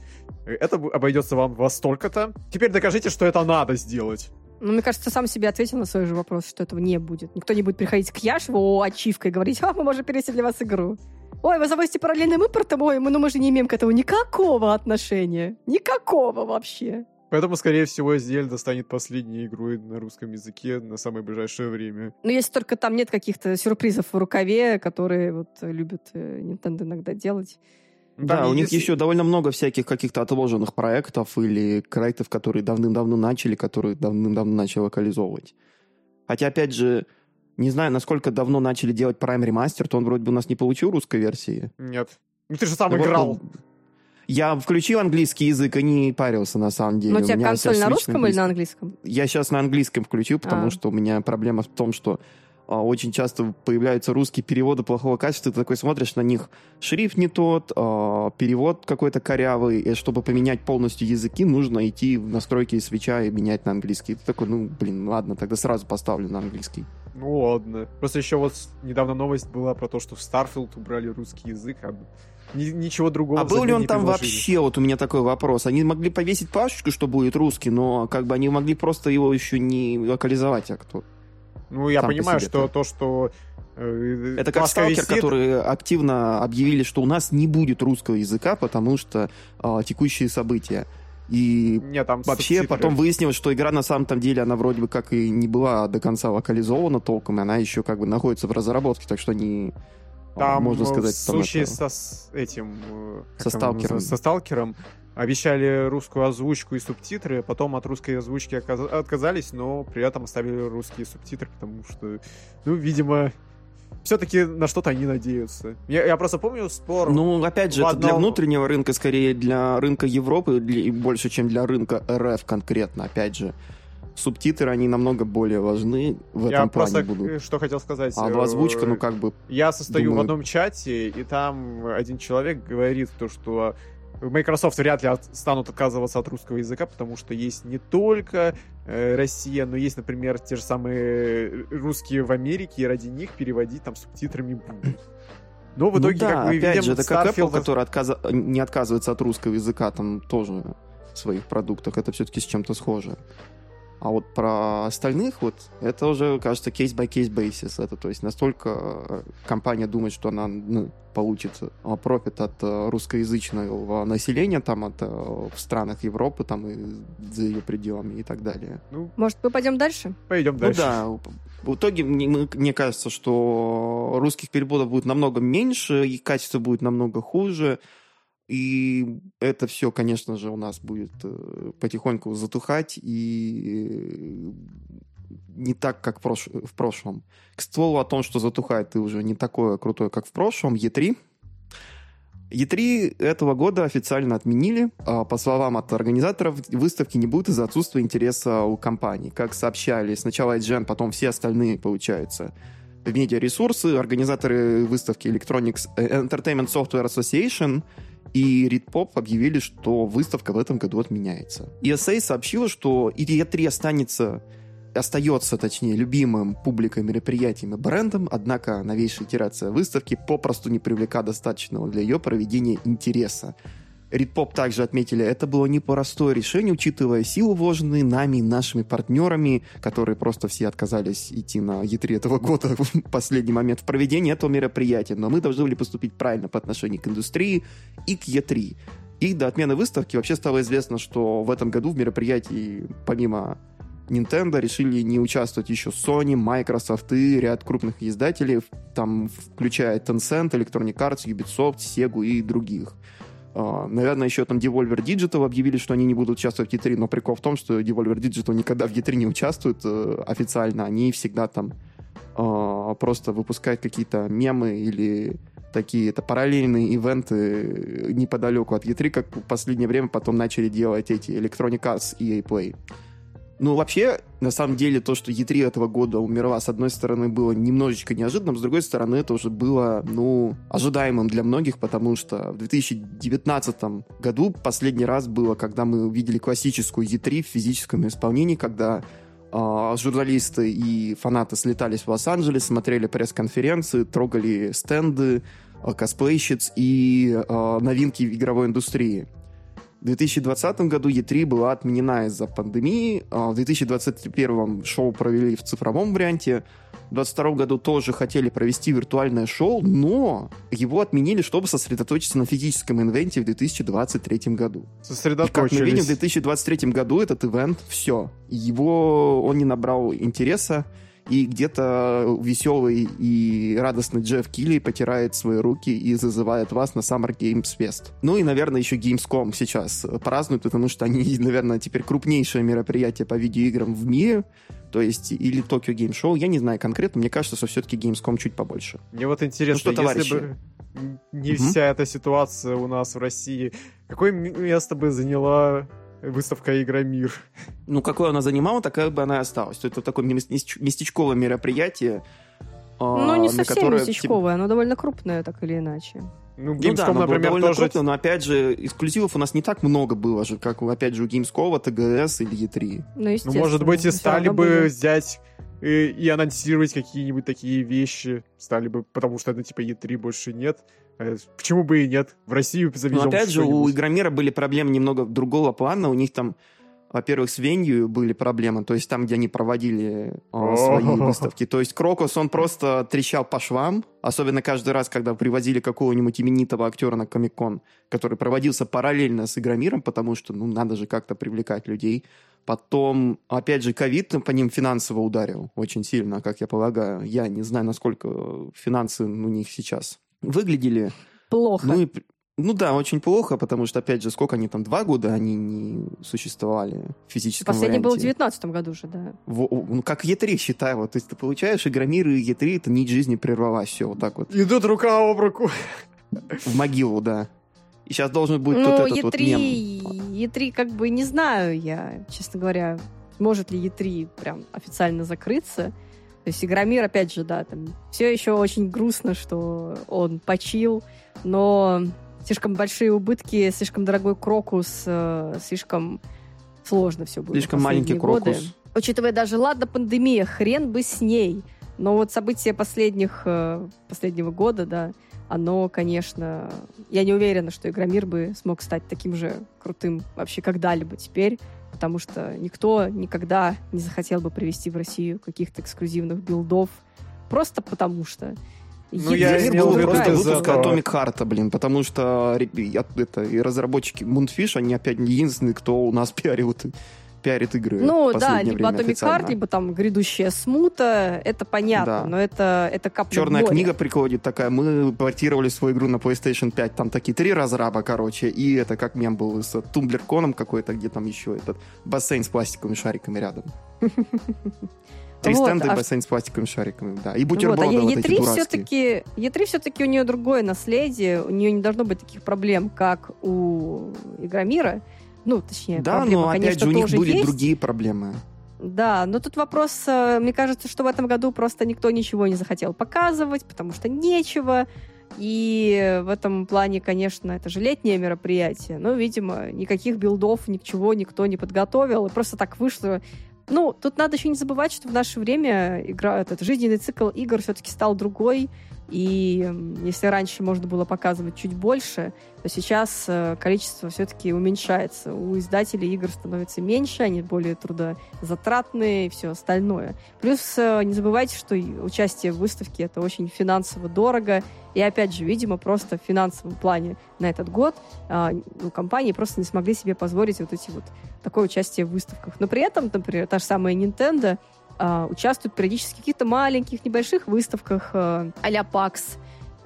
Это обойдется вам во столько-то. Теперь докажите, что это надо сделать. Ну, мне кажется, сам себе ответил на свой же вопрос, что этого не будет. Никто не будет приходить к Яше, о, ачивкой, говорить, а, мы можем перевести для вас игру. Ой, вы завозите параллельным импортом, ой, мы, ну мы же не имеем к этому никакого отношения. Никакого вообще. Поэтому, скорее всего, Зельда станет последней игрой на русском языке на самое ближайшее время. Ну, если только там нет каких-то сюрпризов в рукаве, которые вот любят э, Nintendo иногда делать. Да, там у них еще довольно много всяких каких-то отложенных проектов или проектов, которые давным-давно начали, которые давным-давно начали локализовывать. Хотя, опять же, не знаю, насколько давно начали делать Prime Remaster, то он вроде бы у нас не получил русской версии. Нет. Ну ты же сам Ну, вот, играл. Я включил английский язык и не парился, на самом деле. Но у тебя меня консоль на русском или на английском? Я сейчас на английском включил, потому А. что у меня проблема в том, что очень часто появляются русские переводы плохого качества, ты такой смотришь на них, шрифт не тот, а, перевод какой-то корявый, и чтобы поменять полностью языки, нужно идти в настройки свеча и менять на английский. Ты такой, ну, блин, ладно, тогда сразу поставлю на английский. Ну ладно. Просто еще вот недавно новость была про то, что в Starfield убрали русский язык, а ни- ничего другого А был ли он там предложили. вообще? Вот у меня такой вопрос. Они могли повесить пашечку, что будет русский, но как бы они могли просто его еще не локализовать, а кто? Ну, я сам по понимаю, себе что то, что... э, Это как сталкер, висит, которые активно объявили, что у нас не будет русского языка, потому что а, текущие события. И Нет, там вообще субтитры. потом выяснилось, что игра на самом там деле, она вроде бы как и не была до конца локализована толком, и она еще как бы находится в разработке, так что они, а, Там, можно э, сказать, в там случае это- со с этим... э, Со там сталкером. Со сталкером обещали русскую озвучку и субтитры, потом от русской озвучки отказались, но при этом оставили русские субтитры, потому что, ну, видимо, все-таки на что-то они надеются. Я, я просто помню спор... Ну, опять же, в это для одном- внутреннего рынка, скорее для рынка Европы, для- больше, чем для рынка РФ конкретно, опять же. Субтитры, они намного более важны в я этом просто плане будут. э, что хотел сказать. А э, озвучка, ну, как бы, Я состою в думаю- одном чате, и там один человек говорит то, что Microsoft вряд ли от- станут отказываться от русского языка, потому что есть не только э, Россия, но есть, например, те же самые русские в Америке, и ради них переводить там субтитрами будут. Но в Ну итоге, да, как мы опять видим, же, это как Apple, Starfield- который отказа- не отказывается от русского языка, там тоже в своих продуктах, это все-таки с чем-то схоже. А вот про остальных, вот, это уже, кажется, case-by-case basis. Это, то есть, настолько компания думает, что она ну, получит а, профит от э, русскоязычного населения, там, от, э, в странах Европы, там, и за ее пределами и так далее. Ну, Может, мы пойдем дальше? пойдем Ну дальше. да, в итоге мне, мне кажется, что русских переводов будет намного меньше, и качество будет намного хуже. И это все, конечно же, у нас будет э, потихоньку затухать и э, не так, как в, прош- в прошлом. К слову о том, что затухает и уже не такое крутое, как в прошлом, E3. E3 этого года официально отменили. А, По словам от организаторов, выставки не будет из-за отсутствия интереса у компаний. Как сообщали сначала IGN, потом все остальные, получается, медиаресурсы, организаторы выставки Electronics Entertainment Software Association и Readpop объявили, что выставка в этом году отменяется. ESA сообщила, что и E3 останется остается, точнее, любимым публикой мероприятием и брендом, однако новейшая итерация выставки попросту не привлека достаточного для ее проведения интереса. Ридпоп также отметили, это было непростое решение, учитывая силу, вложенные нами и нашими партнерами, которые просто все отказались идти на E3 этого года в последний момент в проведении этого мероприятия. Но мы должны были поступить правильно по отношению к индустрии и к E3. И до отмены выставки вообще стало известно, что в этом году в мероприятии, помимо Nintendo решили не участвовать еще Sony, Microsoft и ряд крупных издателей, там включая Tencent, Electronic Arts, Ubisoft, Sega и других. Uh, наверное, еще там Devolver Digital объявили, что они не будут участвовать в E3, но прикол в том, что Devolver Digital никогда в E3 не участвует uh, официально, они всегда там uh, просто выпускают какие-то мемы или такие это параллельные ивенты неподалеку от E3, как в последнее время потом начали делать эти Electronic Arts и EA Play. Ну, вообще, на самом деле, то, что E3 этого года умерла, с одной стороны, было немножечко неожиданным, с другой стороны, это уже было, ну, ожидаемым для многих, потому что в 2019 году последний раз было, когда мы увидели классическую E3 в физическом исполнении, когда э, журналисты и фанаты слетались в Лос-Анджелес, смотрели пресс-конференции, трогали стенды, э, косплейщиц и э, новинки в игровой индустрии. В 2020 году E3 была отменена из-за пандемии. В 2021 шоу провели в цифровом варианте. В 2022 году тоже хотели провести виртуальное шоу, но его отменили, чтобы сосредоточиться на физическом инвенте в 2023 году. И как мы видим, в 2023 году этот ивент, все, его он не набрал интереса, и где-то веселый и радостный Джефф Килли потирает свои руки и зазывает вас на Summer Games Fest. Ну и, наверное, еще Gamescom сейчас празднуют, потому что они, наверное, теперь крупнейшее мероприятие по видеоиграм в мире, то есть или Tokyo Game Show, я не знаю конкретно, мне кажется, что все-таки Gamescom чуть побольше. Мне вот интересно, ну, что, если бы не угу. вся эта ситуация у нас в России, какое место бы заняла выставка Игромир? Ну, какое она занимала, такая бы она и осталась. Это такое местечковое мероприятие. Ну, не совсем которое, местечковое, типа... оно довольно крупное, так или иначе. Ну, Gamescom, ну да, например, тоже... Крупно, но опять же, эксклюзивов у нас не так много было же, как, опять же, у Gamescom, ТГС или E3. Ну, ну может быть, и стали бы были. взять и, и анонсировать какие-нибудь такие вещи, стали бы, потому что, это типа, E3 больше нет. Э, почему бы и нет? В Россию завезем Но опять же, у Игромира были проблемы немного другого плана. У них там во-первых, с Венью были проблемы, то есть там, где они проводили э, свои выставки. То есть Крокус, он просто трещал по швам, особенно каждый раз, когда привозили какого-нибудь именитого актера на Комик-кон, который проводился параллельно с Игромиром, потому что, ну, надо же как-то привлекать людей. Потом, опять же, ковид по ним финансово ударил очень сильно, как я полагаю. Я не знаю, насколько финансы у них сейчас выглядели. Плохо. Ну и ну да, очень плохо, потому что, опять же, сколько они там, два года они не существовали в физическом Последний варианте. был в девятнадцатом году же, да. Во, ну, как Е3, считай, вот. То есть ты получаешь Игромир и Е3, это нить жизни прервалась, все, вот так вот. Идут рука об руку. В могилу, да. И сейчас должен быть ну, вот этот E3, вот мем. E3 как бы не знаю я, честно говоря, может ли E3 прям официально закрыться. То есть Игромир, опять же, да, там все еще очень грустно, что он почил, но слишком большие убытки, слишком дорогой крокус, э, слишком сложно все было. Слишком маленький годы. крокус. Учитывая даже, ладно, пандемия, хрен бы с ней. Но вот события последних, э, последнего года, да, оно, конечно... Я не уверена, что Игромир бы смог стать таким же крутым вообще когда-либо теперь, потому что никто никогда не захотел бы привести в Россию каких-то эксклюзивных билдов, просто потому что. Ну, я имел в виду просто выпуск Atomic Heart, блин, потому что это, и разработчики Moonfish, они опять не единственные, кто у нас пиарил пиарит игры. Ну да, либо Atomic Heart, либо там грядущая смута, это понятно, да. но это, это капля Черная книга приходит такая, мы портировали свою игру на PlayStation 5, там такие три разраба, короче, и это как мем был с TumblrCon какой-то, где там еще этот бассейн с пластиковыми шариками рядом. Три вот, стенда а... и бассейн с пластиковыми шариками, да. И бутерброды вот, а вот E3 все-таки, E3 все-таки у нее другое наследие, у нее не должно быть таких проблем, как у Игромира. Ну, точнее, да, проблемы, но конечно, опять же у них были есть. другие проблемы. Да, но тут вопрос, э, мне кажется, что в этом году просто никто ничего не захотел показывать, потому что нечего. И в этом плане, конечно, это же летнее мероприятие. Но, видимо, никаких билдов, ничего никто не подготовил. И просто так вышло, ну, тут надо еще не забывать, что в наше время игра, этот жизненный цикл игр все-таки стал другой. И если раньше можно было показывать чуть больше, то сейчас э, количество все-таки уменьшается. У издателей игр становится меньше, они более трудозатратные и все остальное. Плюс э, не забывайте, что участие в выставке это очень финансово дорого. И опять же, видимо, просто в финансовом плане на этот год э, ну, компании просто не смогли себе позволить вот эти вот такое участие в выставках. Но при этом, например, та же самая Nintendo э, участвуют периодически в каких-то маленьких, небольших выставках э, а-ля PAX,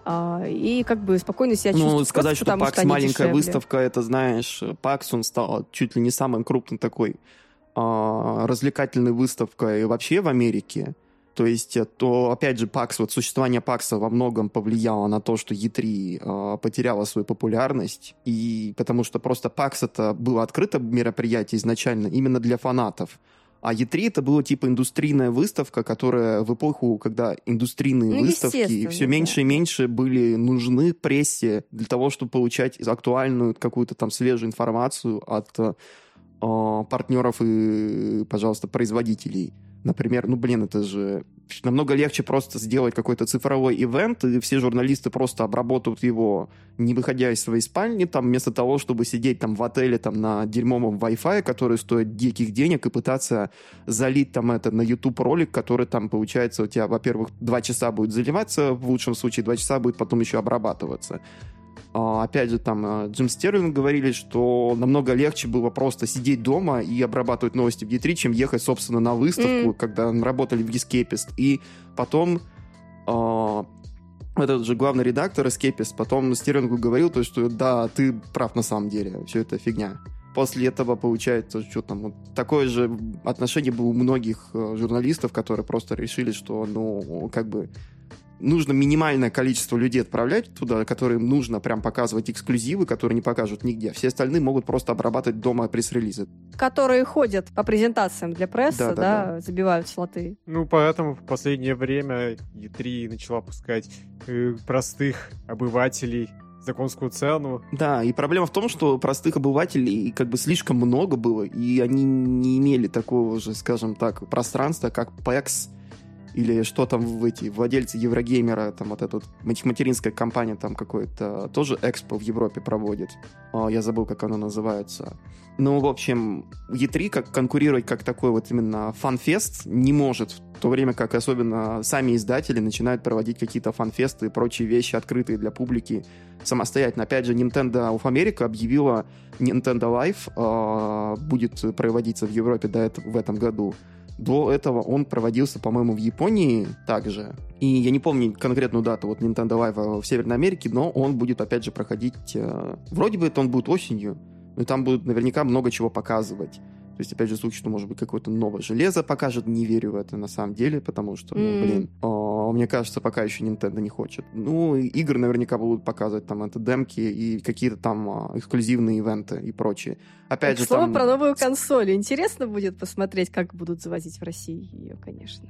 а, и как бы спокойно себя чувствовать. Ну, сказать, что PAX что маленькая дешевле. выставка, это, знаешь, PAX, он стал чуть ли не самым крупным такой а, развлекательной выставкой вообще в Америке. То есть, э, то, опять же, PAX, вот существование PAX во многом повлияло на то, что E3 э, потеряла свою популярность, и потому что просто PAX это было открытое мероприятие изначально именно для фанатов. А E3 это была типа индустрийная выставка, которая в эпоху, когда индустрийные ну, выставки все меньше да. и меньше были нужны прессе для того, чтобы получать актуальную какую-то там свежую информацию от э, партнеров и, пожалуйста, производителей. Например, ну, блин, это же намного легче просто сделать какой-то цифровой ивент, и все журналисты просто обработают его, не выходя из своей спальни, там, вместо того, чтобы сидеть там в отеле там на дерьмовом Wi-Fi, который стоит диких денег, и пытаться залить там это на YouTube ролик, который там, получается, у тебя, во-первых, два часа будет заливаться, в лучшем случае два часа будет потом еще обрабатываться. А, опять же, там а, Джим Стерлинг говорили, что намного легче было просто сидеть дома и обрабатывать новости в E3, чем ехать, собственно, на выставку, mm. когда работали в Escapist. И потом э, этот же главный редактор Escapist потом Стерлингу говорил, то, что да, ты прав на самом деле, все это фигня. После этого получается, что там, вот такое же отношение было у многих э, журналистов, которые просто решили, что, ну, как бы нужно минимальное количество людей отправлять туда, которым нужно прям показывать эксклюзивы, которые не покажут нигде. Все остальные могут просто обрабатывать дома пресс-релизы. Которые ходят по презентациям для прессы, да, да, да, да. забивают слоты. Ну, поэтому в последнее время E3 начала пускать э, простых обывателей законскую цену. Да, и проблема в том, что простых обывателей как бы слишком много было, и они не имели такого же, скажем так, пространства, как PAX, или что там в эти владельцы Еврогеймера, там вот эта вот материнская компания там какой-то тоже экспо в Европе проводит. О, я забыл, как оно называется. Ну, в общем, E3 как конкурировать как такой вот именно фан-фест не может, в то время как особенно сами издатели начинают проводить какие-то фан-фесты и прочие вещи, открытые для публики самостоятельно. Опять же, Nintendo of America объявила Nintendo Live э, будет проводиться в Европе до этого, в этом году. До этого он проводился, по-моему, в Японии также. И я не помню конкретную дату вот Nintendo Live в Северной Америке, но он будет, опять же, проходить... Э, вроде бы это он будет осенью, но там будут наверняка много чего показывать. То есть, опять же, звучит, что, может быть, какое-то новое железо покажет. Не верю в это на самом деле, потому что, ну, блин, о, мне кажется, пока еще Nintendo не хочет. Ну, игры наверняка будут показывать там это демки и какие-то там а, эксклюзивные ивенты и прочее. Опять так, же, слово там... про новую консоль. Интересно будет посмотреть, как будут завозить в России ее, конечно.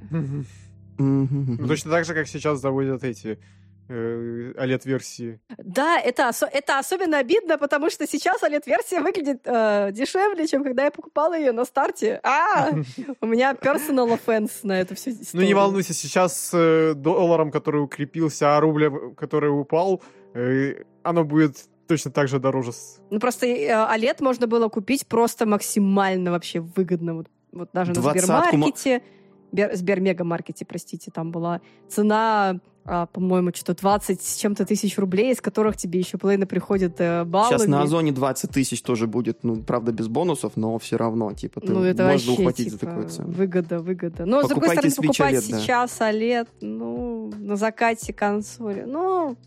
Ну, точно так же, как сейчас заводят эти OLED-версии. Да, это, осо- это особенно обидно, потому что сейчас OLED-версия выглядит э, дешевле, чем когда я покупала ее на старте. А, у меня personal offense на это все. Ну не волнуйся, сейчас с э, долларом, который укрепился, а рублем, который упал, э, оно будет точно так же дороже. Ну просто э, OLED можно было купить просто максимально вообще выгодно. Вот, вот даже на Сбермаркете. Сбермегамаркете, простите, там была цена а, по-моему, что-то 20 с чем-то тысяч рублей, из которых тебе еще половина приходит э, баллами. Сейчас на Озоне 20 тысяч тоже будет, ну, правда, без бонусов, но все равно, типа, ты ну, это можно вообще, ухватить типа, за такую цену. Выгода, выгода. Но, Покупайте с другой стороны, покупать OLED, сейчас да. OLED, ну, на закате консоли, ну,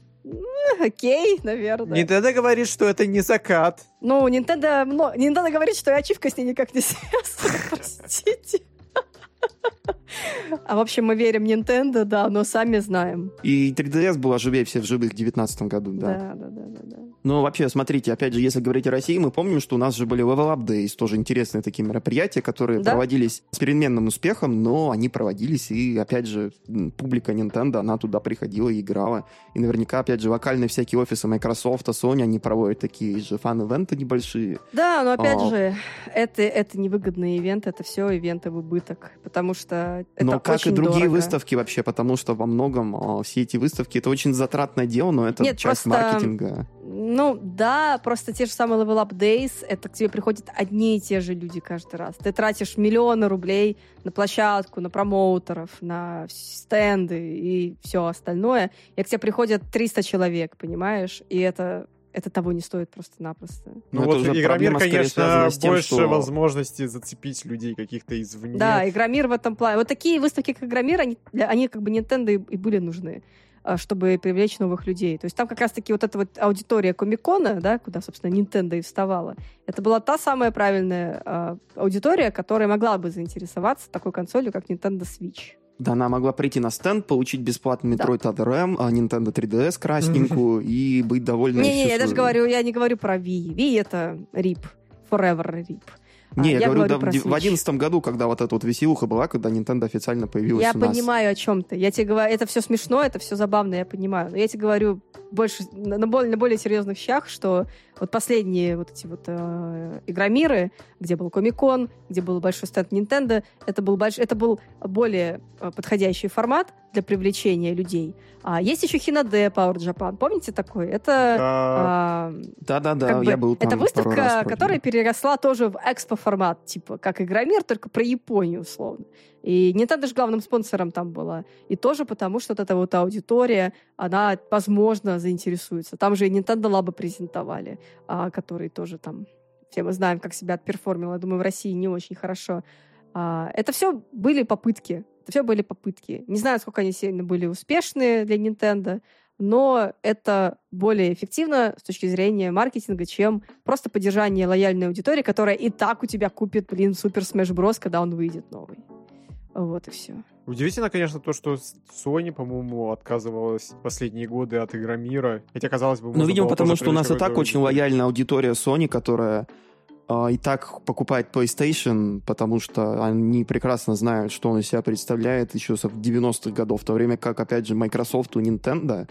окей, наверное. Nintendo говорит, что это не закат. Ну, Nintendo, ну, Nintendo говорит, что и ачивка с ней никак не связана, простите. А в общем, мы верим Nintendo, да, но сами знаем. И 3DS была живее всех живых в 2019 году, да. Да, да, да, да. да. Но вообще, смотрите, опять же, если говорить о России, мы помним, что у нас же были Level Up Days, тоже интересные такие мероприятия, которые да? проводились с переменным успехом, но они проводились, и, опять же, публика Nintendo, она туда приходила и играла. И наверняка, опять же, локальные всякие офисы Microsoft, Sony, они проводят такие же фан-ивенты небольшие. Да, но опять а... же, это, это невыгодный ивент, это все ивенты в убыток, потому что это Но как и другие дорого. выставки вообще, потому что во многом а, все эти выставки, это очень затратное дело, но это Нет, часть просто... маркетинга. Ну, да, просто те же самые Level Up Days, это к тебе приходят одни и те же люди каждый раз. Ты тратишь миллионы рублей на площадку, на промоутеров, на стенды и все остальное, и к тебе приходят 300 человек, понимаешь? И это это того не стоит просто-напросто. Ну, ну вот Игромир, конечно, тем, больше что... возможностей зацепить людей каких-то извне. Да, Игромир в этом плане. Вот такие выставки, как Игромир, они, они как бы Nintendo и, и были нужны чтобы привлечь новых людей. То есть там как раз-таки вот эта вот аудитория Комикона, да, куда, собственно, Nintendo и вставала, это была та самая правильная э, аудитория, которая могла бы заинтересоваться такой консолью, как Nintendo Switch. Да, она могла прийти на стенд, получить бесплатный Metroid да. Other M, а Nintendo 3DS красненькую и быть довольной. Не-не, я даже говорю, я не говорю про Wii. Wii это RIP. Forever RIP. Не, я, я говорю, да, в 2011 году, когда вот эта вот веселуха была, когда Nintendo официально появилась Я у нас. понимаю, о чем ты. Я тебе говорю, это все смешно, это все забавно, я понимаю. Но я тебе говорю больше на более, на более серьезных щах, что вот последние вот эти вот э, игромиры, где был Комикон, где был большой стенд Nintendo, это был, больш... это был более э, подходящий формат для привлечения людей. А есть еще Хинаде Power Japan. Помните такой? Это... Да-да-да, я был там Это выставка, которая переросла тоже в экспо-формат, типа как Игромир, только про Японию, условно. И Nintendo же главным спонсором там была. И тоже потому, что вот эта вот аудитория, она, возможно, заинтересуется. Там же и Nintendo Lab презентовали, а, который тоже там... Все мы знаем, как себя отперформил. Я думаю, в России не очень хорошо. А, это все были попытки. Это все были попытки. Не знаю, сколько они сильно были успешные для Nintendo, но это более эффективно с точки зрения маркетинга, чем просто поддержание лояльной аудитории, которая и так у тебя купит, блин, Супер Smash Bros., когда он выйдет новый. Вот и все. Удивительно, конечно, то, что Sony, по-моему, отказывалась последние годы от Игромира. Хотя, казалось бы, Ну, видимо, потому что у нас и так очень лояльная аудитория Sony, которая э, и так покупает PlayStation, потому что они прекрасно знают, что он из себя представляет еще с 90-х годов, в то время как, опять же, Microsoft у Nintendo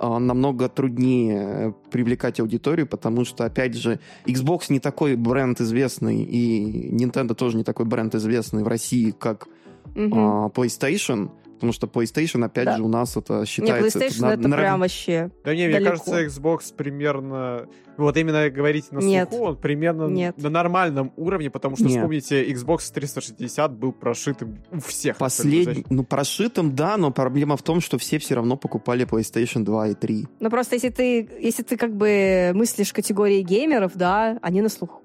э, намного труднее привлекать аудиторию, потому что, опять же, Xbox не такой бренд известный, и Nintendo тоже не такой бренд известный в России, как угу. а, PlayStation, потому что PlayStation, опять да. же, у нас это считается... Не, PlayStation это, это на, прям вообще Да не, далеко. мне кажется, Xbox примерно... Вот именно говорить на Нет. слуху, он примерно Нет. на нормальном уровне, потому что, Нет. вспомните, Xbox 360 был прошитым у всех. Последний, ну, прошитым, да, но проблема в том, что все все равно покупали PlayStation 2 и 3. Ну, просто если ты, если ты как бы мыслишь категории геймеров, да, они на слуху.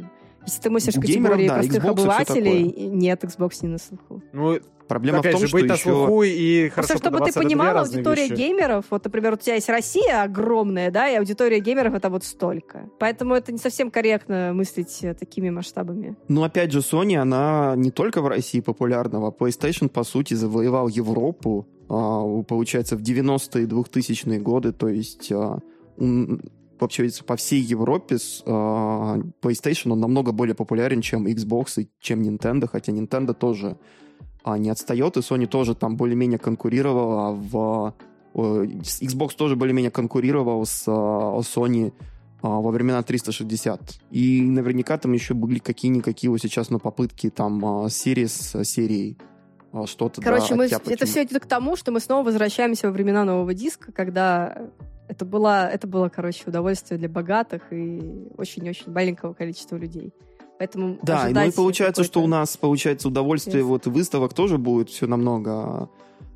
Если ты мыслишь в категории да, простых Xbox обывателей, нет, Xbox не на слуху. Ну, Проблема опять в том, же, что быть на еще... слуху и хорошо Просто чтобы ты разные аудитория вещи. геймеров, вот, например, у тебя есть Россия огромная, да, и аудитория геймеров это вот столько. Поэтому это не совсем корректно мыслить такими масштабами. Ну, опять же, Sony, она не только в России популярна, а PlayStation, по сути, завоевал Европу, а, получается, в 90-е и 2000-е годы, то есть а, вообще по всей Европе с, а, PlayStation он намного более популярен, чем Xbox и чем Nintendo, хотя Nintendo тоже а, не отстает, и Sony тоже там более-менее конкурировала в... э, Xbox тоже более-менее конкурировал с а, Sony во времена 360. И наверняка там еще были какие-никакие вот сейчас, ну, попытки там а, серии что-то Короче, да, мы, оттяпать. это все идет к тому, что мы снова возвращаемся во времена нового диска, когда это было, это было, короче, удовольствие для богатых и очень-очень маленького количества людей. Поэтому Да, ну и получается, что у нас, получается, удовольствие вот выставок тоже будет все намного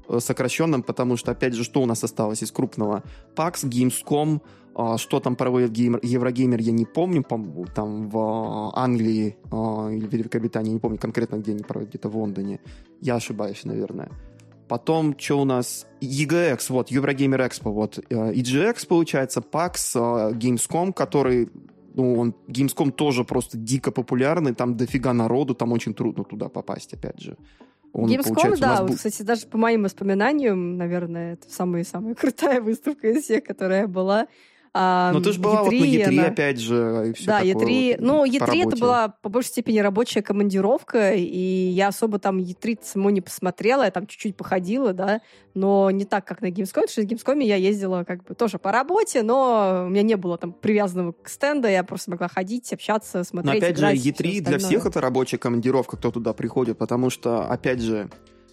э, сокращенным, потому что, опять же, что у нас осталось из крупного? PAX, Gamescom, а, что там проводит геймер, Еврогеймер, я не помню, по-моему, там в а, Англии а, или в Великобритании, не помню конкретно, где они проводят, где-то в Лондоне. Я ошибаюсь, наверное. Потом, что у нас? EGX, вот, Еврогеймер Экспо, вот. э, EGX, получается, PAX, э, Gamescom, который ну, он, Gamescom тоже просто дико популярный, там дофига народу, там очень трудно туда попасть, опять же. Он, Gamescom, да, вот, кстати, даже по моим воспоминаниям, наверное, это самая-самая крутая выставка из всех, которая была. А, Ну, ты же была вот на E3, E3, она- опять же, и все Да, такое E3, вот, ну, по E3 это была по большей степени рабочая командировка, и я особо там E3 саму не посмотрела, я там чуть-чуть походила, да, но не так, как на Gamescom, потому что на Gamescom я ездила как бы тоже по работе, но у меня не было там привязанного к стенда, я просто могла ходить, общаться, Но смотреть, опять же, играть и E3 всё для всех это рабочая командировка, кто туда приходит, потому что, опять же,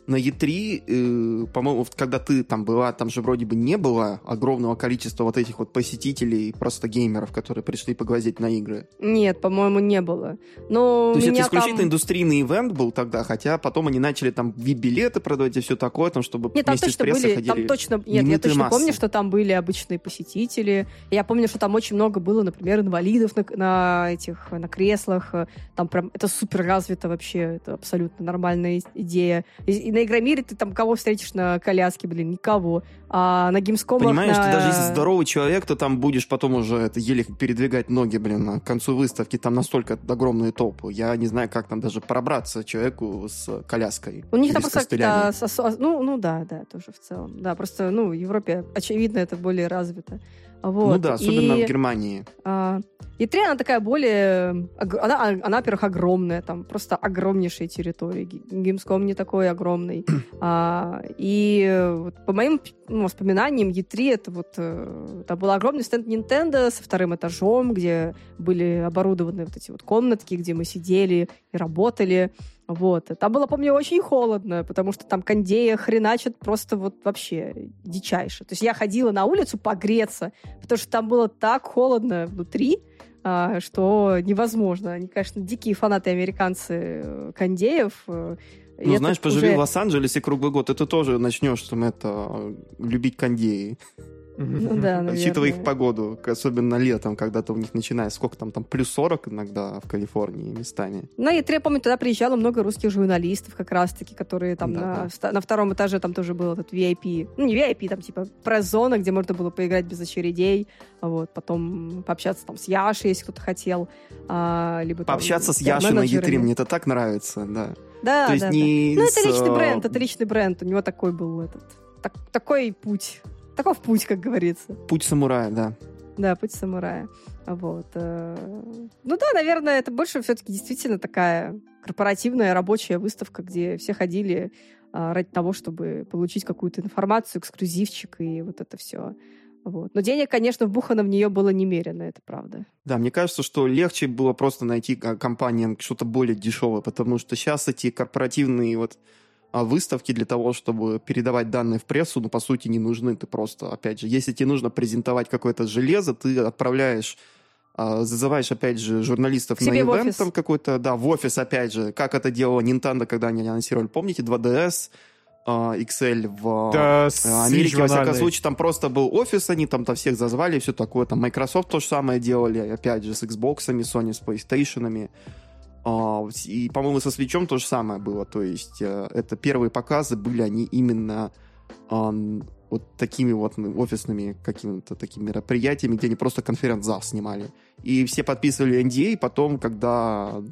на E3, э, по-моему, когда ты там была, там же вроде бы не было огромного количества вот этих вот посетителей, просто геймеров, которые пришли поглазеть на игры. Нет, по-моему, не было. Но То есть это исключительно там... индустрийный ивент был тогда, хотя потом они начали там VIP-билеты продавать и все такое, там, чтобы Нет, там вместе с точно прессой были, ходили. там точно, нет, я точно массы. помню, что там были обычные посетители. Я помню, что там очень много было, например, инвалидов на, на этих, на креслах. Там прям, это супер развито вообще, это абсолютно нормальная идея. И на Игромире ты там кого встретишь на коляске, блин, никого. А на геймскомах Понимаешь, на... ты даже если здоровый человек, то там будешь потом уже это еле передвигать ноги, блин, к концу выставки там настолько огромные толпы. Я не знаю, как там даже пробраться человеку с коляской. У них там с просто ос- ос- Ну, ну да, да, тоже в целом. Да, просто, ну, в Европе, очевидно, это более развито. Вот. Ну да, особенно И- в Германии. А, E3, она такая более... Она, а, она, во-первых, огромная, там просто огромнейшие территории. Ги- Gamescom не такой огромный. А, и вот по моим ну, воспоминаниям, E3 это вот... э, Там был огромный стенд Nintendo со вторым этажом, где были оборудованы вот эти вот комнатки, где мы сидели и работали. Вот. Там было, помню, очень холодно, потому что там кондея хреначат просто вот вообще дичайше. То есть я ходила на улицу погреться, потому что там было так холодно внутри, а, что невозможно. Они, конечно, дикие фанаты американцы э, кондеев. э, Ну, знаешь, поживи уже- в Лос-Анджелесе круглый год, и ты тоже начнешь там это любить кондеи. Ну да, Учитывая их погоду, особенно летом, когда-то у них начинает, сколько там, там плюс 40 иногда в Калифорнии местами. На E3, я помню, тогда приезжало много русских журналистов как раз-таки, которые там Да, на, да. на втором этаже там тоже был этот VIP. Ну, не VIP, там типа пресс-зона, где можно было поиграть без очередей. а Вот, потом пообщаться там с Яшей, если кто-то хотел. а, либо там Пообщаться с с Яшей на E3, менеджерами. мне это так нравится, да. Да, То есть да, не да. Ну, это с, личный э, бренд, это личный бренд. У него такой был этот... так- такой путь. Таков путь, как говорится. Путь самурая, да. Да, путь самурая. Вот. э, Ну да, наверное, это больше все-таки действительно такая корпоративная рабочая выставка, где все ходили а, ради того, чтобы получить какую-то информацию, эксклюзивчик и вот это все. Вот. Но денег, конечно, вбухано в нее было немерено, это правда. Да, мне кажется, что легче было просто найти а, компаниям что-то более дешевое, потому что сейчас эти корпоративные вот а, выставки для того, чтобы передавать данные в прессу, ну, по сути, не нужны. Ты просто, опять же, если тебе нужно презентовать какое-то железо, ты отправляешь а, зазываешь, опять же, журналистов на ивент там какой-то, да, в офис, опять же, как это делала Nintendo, когда они анонсировали, помните, 2DS, а, XL в Да, э, Америке, во всяком случае, там просто был офис, они там, там всех зазвали, и все такое. Там Microsoft то же самое делали, опять же, с Xbox, Sony, с PlayStation. А, И, по-моему, со свечом то же самое было. То есть э, это первые показы были они именно вот такими вот офисными какими-то такими мероприятиями, где они просто конференц-зал снимали. И все подписывали NDA, и потом, когда,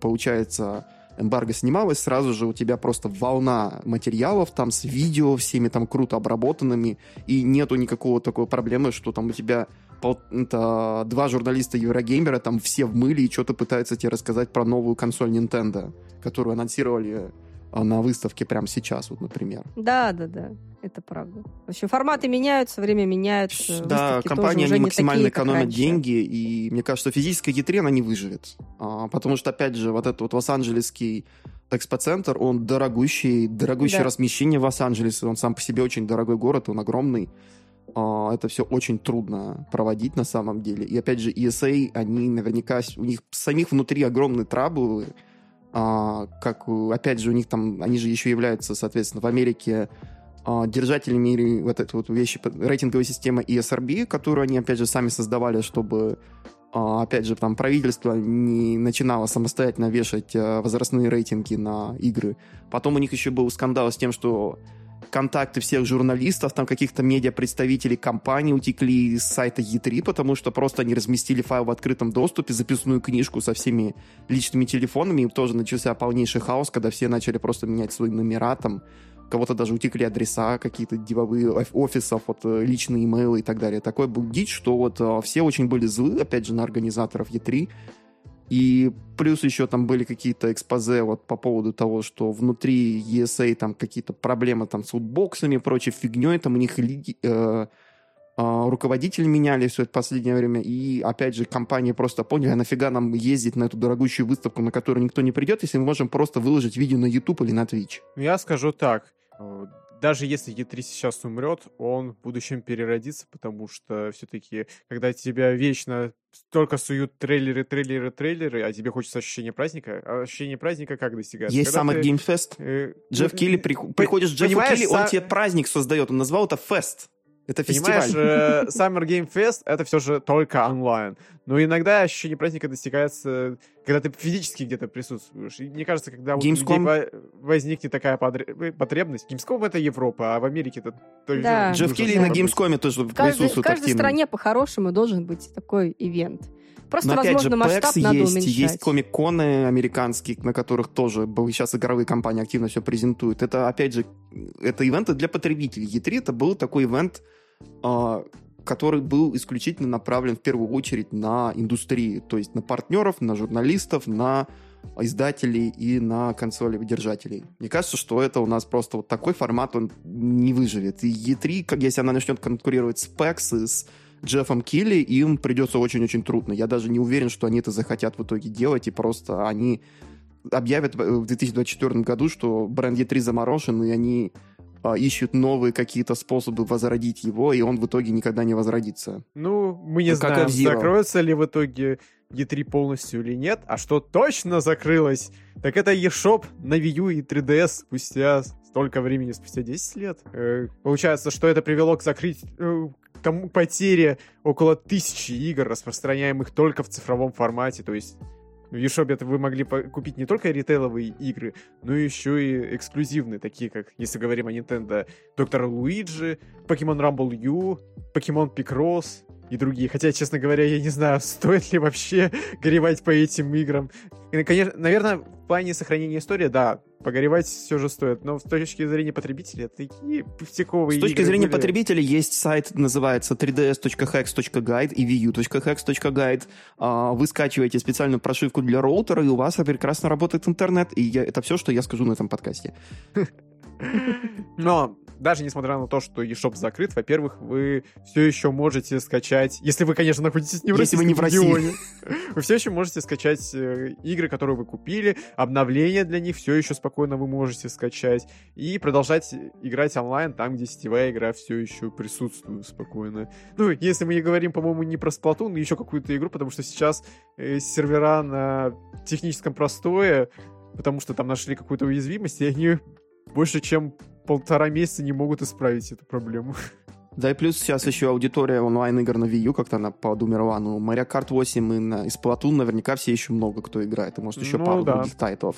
получается, эмбарго снималось, сразу же у тебя просто волна материалов там с видео всеми там круто обработанными, и нету никакого такой проблемы, что там у тебя пол- это, два журналиста Еврогеймера там все в мыле и что-то пытаются тебе рассказать про новую консоль Nintendo, которую анонсировали а, на выставке прямо сейчас, вот, например. Да, да, да, это правда. В общем, форматы меняются, время меняется. Да, компании, они максимально такие, экономят деньги, и мне кажется, физическая E3 она не выживет. А, потому что, опять же, вот этот вот Лос-Анджелесский экспоцентр, он дорогущий, дорогущее Да. размещение в Лос-Анджелесе, он сам по себе очень дорогой город, он огромный. А, это все очень трудно проводить на самом деле. И опять же, ESA, они наверняка, у них самих внутри огромные траблы, а, как, опять же, у них там, они же еще являются, соответственно, в Америке а, держателями вот этой вот вещи, рейтинговой системы ESRB, которую они, опять же, сами создавали, чтобы, опять же, там правительство не начинало самостоятельно вешать возрастные рейтинги на игры. Потом у них еще был скандал с тем, что контакты всех журналистов, там каких-то медиа-представителей компаний утекли с сайта E3, потому что просто они разместили файл в открытом доступе, записную книжку со всеми личными телефонами, и тоже начался полнейший хаос, когда все начали просто менять свои номера, там, кого-то даже утекли адреса какие-то деловые оф- офисов, вот, э, личные имейлы и так далее. Такой был дичь, что вот э, все очень были злы, опять же, на организаторов E3, и плюс еще там были какие-то экспозе вот по поводу того, что внутри ESA там какие-то проблемы там с лутбоксами и прочей фигней, там у них лиги- э, э, руководители меняли все это последнее время, и опять же компании просто поняли, а нафига нам ездить на эту дорогущую выставку, на которую никто не придет, если мы можем просто выложить видео на YouTube или на Twitch. Я скажу так. Даже если E3 сейчас умрет, он в будущем переродится, потому что все-таки, когда тебя вечно только суют трейлеры, трейлеры, трейлеры, а тебе хочется ощущения праздника, а ощущение праздника как достигается? Есть Когда Summer ты, Game Fest. э, Джефф ну, Килли, при- приходишь к Джеффу Килли, он тебе праздник создает, он назвал это фест. Это Понимаешь, фестиваль. э, Summer Game Fest это все же только онлайн. Но иногда ощущение праздника достигается, когда ты физически где-то присутствуешь. И мне кажется, когда у Gamescom? во- возникнет такая подре- потребность, Gamescom это Европа, а в Америке это тоже Да. Джефф Килли на. Gamescom тоже В каждой, в присутствует каждой стране по-хорошему должен быть такой ивент. Просто, Но опять же, возможно, масштаб PAX надо есть, уменьшать. есть комик-коны американские, на которых тоже сейчас игровые компании активно все презентуют. Это, опять же, это ивенты для потребителей. E3 это был такой ивент, а, который был исключительно направлен в первую очередь на индустрию, то есть на партнеров, на журналистов, на издателей и на консолевых держателей. Мне кажется, что это у нас просто вот такой формат, он не выживет. И E3, как если она начнет конкурировать с PAX и с Джеффом Килли, им придется очень-очень трудно. Я даже не уверен, что они это захотят в итоге делать, и просто они объявят в в 2024 году, что бренд E3 заморожен, и они а, ищут новые какие-то способы возродить его, и он в итоге никогда не возродится. Ну, мы не Ну, как знаем, F-Zero. закроется ли в итоге E3 полностью или нет. А что точно закрылось, так это eShop на Wii U и 3DS спустя столько времени, спустя 10 лет. Э, получается, что это привело к закрытию к тому потере около тысячи игр, распространяемых только в цифровом формате. То есть в eShop вы могли купить не только ритейловые игры, но еще и эксклюзивные, такие как, если говорим о Nintendo, Доктор Луиджи, Pokemon Rumble U, Pokemon Picross, и другие. Хотя, честно говоря, я не знаю, стоит ли вообще горевать по этим играм. И, конечно, наверное, в плане сохранения истории, да, погоревать все же стоит. Но с точки зрения потребителя, такие пустяковые С точки игры зрения были. потребителя есть сайт, называется 3ds.hex.guide и vu.hex.guide. А, Вы скачиваете специальную прошивку для роутера, и у вас прекрасно работает интернет. И я- это все, что я скажу на этом подкасте. Но даже несмотря на то, что eShop закрыт, во-первых, вы все еще можете скачать, если вы, конечно, находитесь не в Если вы не в России. вы все еще можете скачать э, игры, которые вы купили, обновления для них все еще спокойно вы можете скачать и продолжать играть онлайн там, где сетевая игра все еще присутствует спокойно. Ну, если мы не говорим, по-моему, не про Splatoon, но еще какую-то игру, потому что сейчас э, сервера на техническом простое, потому что там нашли какую-то уязвимость, и они больше чем полтора месяца не могут исправить эту проблему. Да и плюс сейчас еще аудитория онлайн-игр на Wii U как-то она подумерла. Ну, Mario Kart 8 и на, и Splatoon наверняка все еще много кто играет. И может еще Ну, пару да. других тайтлов.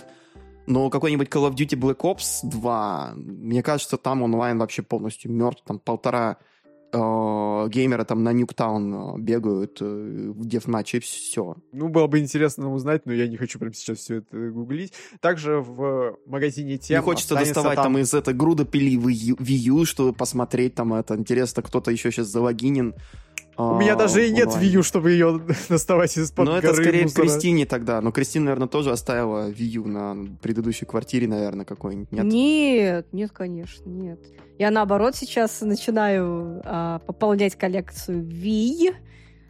Но какой-нибудь Call of Duty Black Ops 2, мне кажется, там онлайн вообще полностью мертв. Там полтора э, геймера там на Ньюктаун э, бегают э, в дефматче, и все. Ну, было бы интересно узнать, но я не хочу прямо сейчас все это гуглить. Также в магазине тем Не хочется доставать там... из этой груда пили U, Wii U, чтобы посмотреть там это. Интересно, кто-то еще сейчас залогинен. У меня даже и нет. Wii U, чтобы ее доставать из-под Ну, это скорее мусора. Кристине тогда. Но Кристина, наверное, тоже оставила Wii U на предыдущей квартире, наверное, какой-нибудь. Нет? Нет, нет, конечно, нет. Я наоборот сейчас начинаю а, пополнять коллекцию Wii.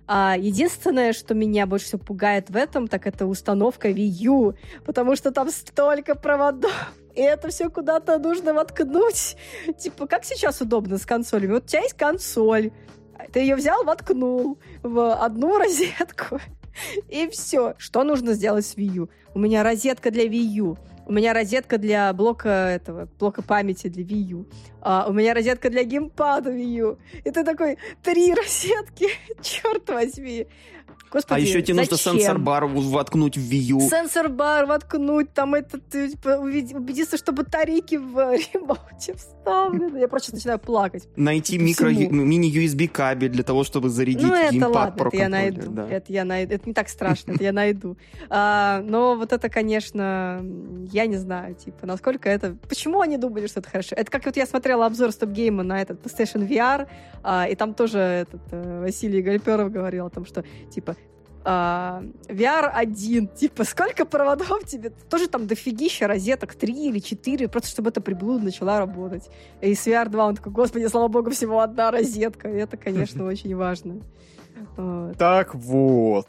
А, единственное, что меня больше всего пугает в этом, так это установка Wii U, потому что там столько проводов. И это все куда-то нужно воткнуть. Типа, как сейчас удобно с консолями? Вот у тебя есть консоль, ты ее взял, воткнул в одну розетку, и все. Что нужно сделать с Wii U? У меня розетка для Wii U. У меня розетка для блока этого, блока памяти для Wii U. А, у меня розетка для геймпада Wii U. И ты такой, три розетки, черт возьми. Господи, А еще тебе нужно сенсор-бар воткнуть в U. Сенсор-бар воткнуть, там это, ты, типа, убедиться, что батарейки в ремоуте вставлены. Я просто начинаю плакать. Найти микро мини-USB кабель для того, чтобы зарядить Ну, это геймпад ладно, про это я найду. да. Это я найду. Это не так страшно, это я найду. А, но вот это, конечно, я не знаю, типа, насколько это... Почему они думали, что это хорошо? Это как вот я смотрела обзор стоп-гейма на этот PlayStation VR, а, и там тоже этот э, Василий Гальперов говорил о том, что, типа, VR 1, типа, сколько проводов тебе? Тоже там дофигища розеток, три или четыре, просто чтобы эта приблуда начала работать. И с VR 2 он такой, господи, слава богу, всего одна розетка. И это, конечно, очень важно. Вот. Так вот.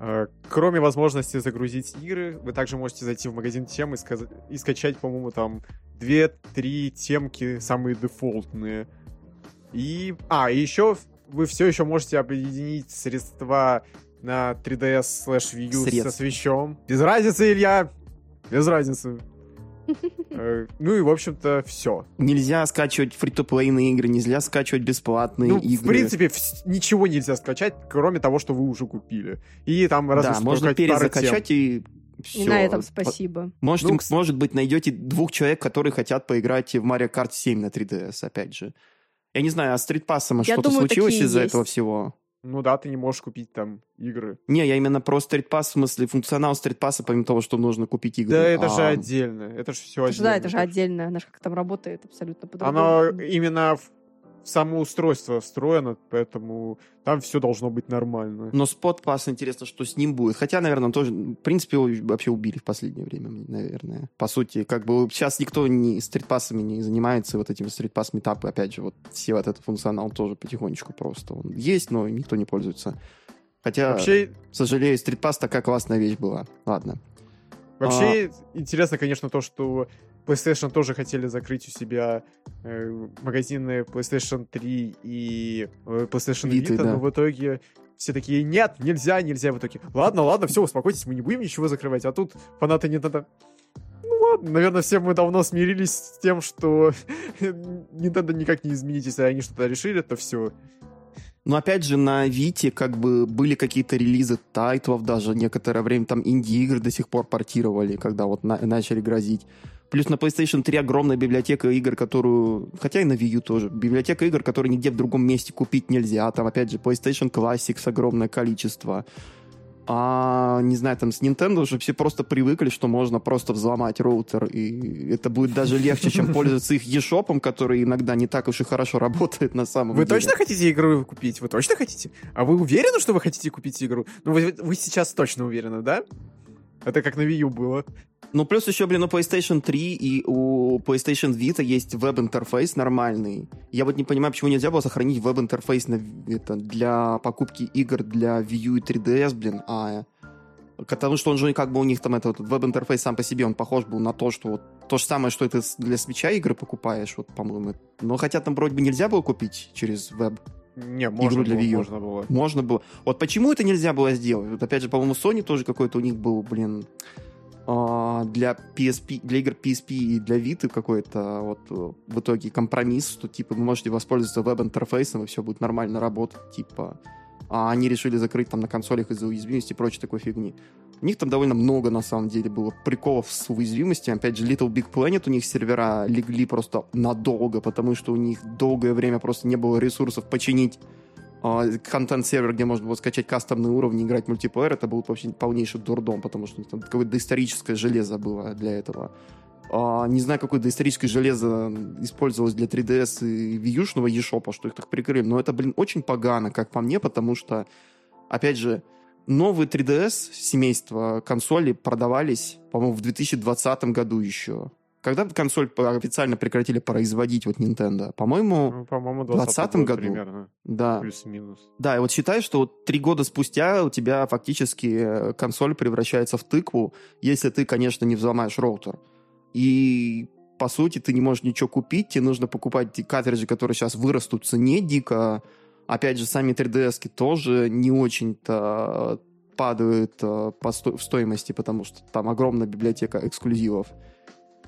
Э, Кроме возможности загрузить игры, вы также можете зайти в магазин тем и, сказ- и скачать, по-моему, там 2-3 темки, самые дефолтные. И... А, и еще вы все еще можете объединить средства на 3DS слэш Wii U со свечом. Без разницы, Илья! Без разницы. Э, Ну и, в общем-то, все. Нельзя скачивать фри-то-плейные игры, нельзя скачивать бесплатные Ну, игры. в принципе, ничего нельзя скачать, кроме того, что вы уже купили. И там разве да, можно пара тем. перезакачать и все. И на этом спасибо. Может, Ну, может быть, найдете двух человек, которые хотят поиграть в Mario Kart 7 на 3DS, опять же. Я не знаю, а с стритпассом Я что-то думаю, случилось из-за есть. этого всего? Ну да, ты не можешь купить там игры. Не, я именно про стритпасс, в смысле, функционал стритпасса, помимо того, что нужно купить игры. Да, это А, же отдельно. Это же все Это отдельно. да, это же отдельно. Она же как там работает абсолютно по-другому. Оно именно само устройство встроено, поэтому там все должно быть нормально. Но спот-пасс, интересно, что с ним будет. Хотя, наверное, тоже, в принципе, его вообще убили в последнее время, наверное. По сути, как бы сейчас никто не стритпассами не занимается, вот этими стритпасс-метапы, опять же, вот все вот этот функционал тоже потихонечку просто. Он есть, но никто не пользуется. Хотя, Вообще, сожалею, стритпасс такая классная вещь была. Ладно. вообще А. интересно, конечно, то, что PlayStation тоже хотели закрыть у себя э, магазины PlayStation 3 и э, PlayStation Vita, Vita, да. но в итоге все такие, нет, нельзя, нельзя. В итоге, ладно, ладно, все, успокойтесь, мы не будем ничего закрывать. А тут фанаты Nintendo, ну ладно, наверное, все мы давно смирились с тем, что Nintendo никак не изменить, если они что-то решили, то все. Но опять же, на Вите как бы были какие-то релизы тайтлов даже некоторое время, там инди-игры до сих пор портировали, когда вот на- начали грозить. Плюс на PlayStation 3 огромная библиотека игр, которую... Хотя и на Wii U тоже. Библиотека игр, которые нигде в другом месте купить нельзя. Там, опять же, PlayStation Classics огромное количество. А, не знаю, там с Nintendo уже все просто привыкли, что можно просто взломать роутер, и это будет даже легче, чем пользоваться их eShop, который иногда не так уж и хорошо работает на самом вы деле. Вы точно хотите игру купить? Вы точно хотите? А вы уверены, что вы хотите купить игру? Ну, вы, вы сейчас точно уверены, да? Это как на Wii U было. Ну, плюс еще, блин, у PlayStation 3 и у PlayStation Vita есть веб-интерфейс нормальный. Я вот не понимаю, почему нельзя было сохранить веб-интерфейс на, это, для покупки игр для Wii U и 3DS, блин, а... Потому что он же как бы у них там этот веб-интерфейс сам по себе, он похож был на то, что вот то же самое, что это для свеча игры покупаешь, вот, по-моему. Но хотя там вроде бы нельзя было купить через веб. Не, можно игру для было, Wii U. можно было. Можно было. Вот почему это нельзя было сделать? Вот опять же, по-моему, Sony тоже какой-то у них был, блин, для PSP, для игр PSP и для Vita какой-то вот э, в итоге компромисс, что типа вы можете воспользоваться веб-интерфейсом и все будет нормально работать, типа. А они решили закрыть там на консолях из-за уязвимости и прочей такой фигни. У них там довольно много, на самом деле, было приколов с уязвимостью. Опять же, Little Big Planet, у них сервера легли просто надолго, потому что у них долгое время просто не было ресурсов починить а, контент-сервер, где можно было скачать кастомные уровни, играть мультиплеер, это был вообще полнейший дурдом, потому что там какое-то доисторическое железо было для этого. А, не знаю, какое доисторическое железо использовалось для 3DS и Wii U-шного eShop, что их так прикрыли, но это, блин, очень погано, как по мне, потому что, опять же, новые 3DS семейства консоли продавались, по-моему, в 2020 году еще. Когда консоль официально прекратили производить вот Nintendo? По-моему, Ну, по-моему, в 2020 год году. примерно. да. Плюс-минус. Да, и вот считай, что вот три года спустя у тебя фактически э, консоль превращается в тыкву, если ты, конечно, не взломаешь роутер. И по сути ты не можешь ничего купить, тебе нужно покупать картриджи, которые сейчас вырастут в цене дико. Опять же, сами 3DS тоже не очень-то падают э, по сто- в стоимости, потому что там огромная библиотека эксклюзивов.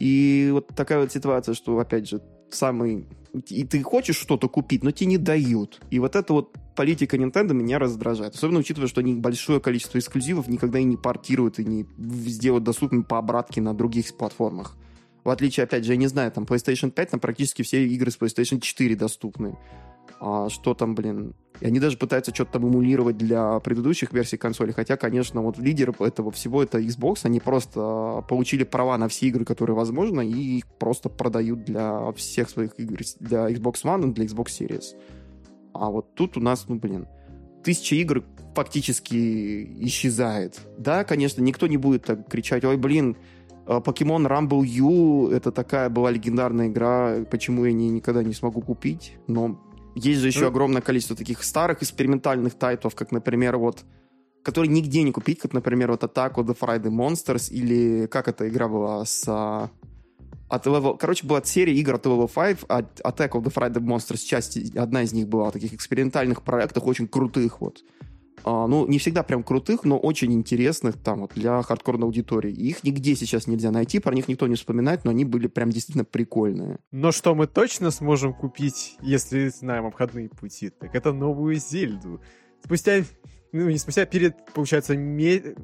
И вот такая вот ситуация, что, опять же, самый... И ты хочешь что-то купить, но тебе не дают. И вот эта вот политика Nintendo меня раздражает. Особенно учитывая, что они большое количество эксклюзивов никогда и не портируют, и не сделают доступными по обратке на других платформах. В отличие, опять же, я не знаю, там PlayStation 5, там практически все игры с PlayStation 4 доступны. А что там, блин? И они даже пытаются что-то там эмулировать для предыдущих версий консоли. Хотя, конечно, вот лидер этого всего это Xbox. Они просто а, получили права на все игры, которые возможно, и их просто продают для всех своих игр. Для Xbox One и для Xbox Series. А вот тут у нас, ну, блин, тысяча игр фактически исчезает. Да, конечно, никто не будет так кричать, ой, блин, а, Pokemon Rumble U это такая была легендарная игра, почему я не, никогда не смогу купить, но есть же еще Ну. огромное количество таких старых экспериментальных тайтлов, как, например, вот которые нигде не купить, как, например, вот Attack of the Friday Monsters, или как эта игра была с... а, от Level... Короче, была серия игр от Level 5, от Attack of the Friday Monsters, часть, одна из них была, таких экспериментальных проектах, очень крутых вот. А, ну, не всегда прям крутых, но очень интересных там вот для хардкорной аудитории. Их нигде сейчас нельзя найти, про них никто не вспоминает, но они были прям действительно прикольные. Но что мы точно сможем купить, если знаем обходные пути, так это новую Зельду. Спустя, ну не спустя, перед, получается, ме-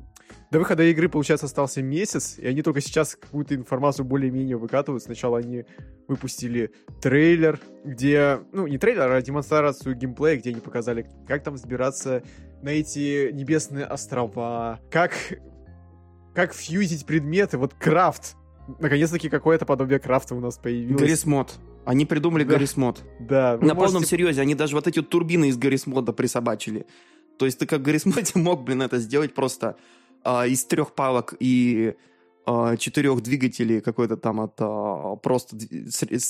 до выхода игры, получается, остался месяц, и они только сейчас какую-то информацию более-менее выкатывают. Сначала они выпустили трейлер, где, ну, не трейлер, а демонстрацию геймплея, где они показали, как там взбираться на эти небесные острова, как, как фьюзить предметы, вот крафт. Наконец-таки какое-то подобие крафта у нас появилось. Гаррисмод. Они придумали Да. Гаррисмод. Да, На полном можете- серьезе, они даже вот эти вот турбины из Гаррисмода присобачили. То есть ты как в Гаррисмоде мог, блин, это сделать просто а, из трех палок и а, четырех двигателей какой-то там от а, просто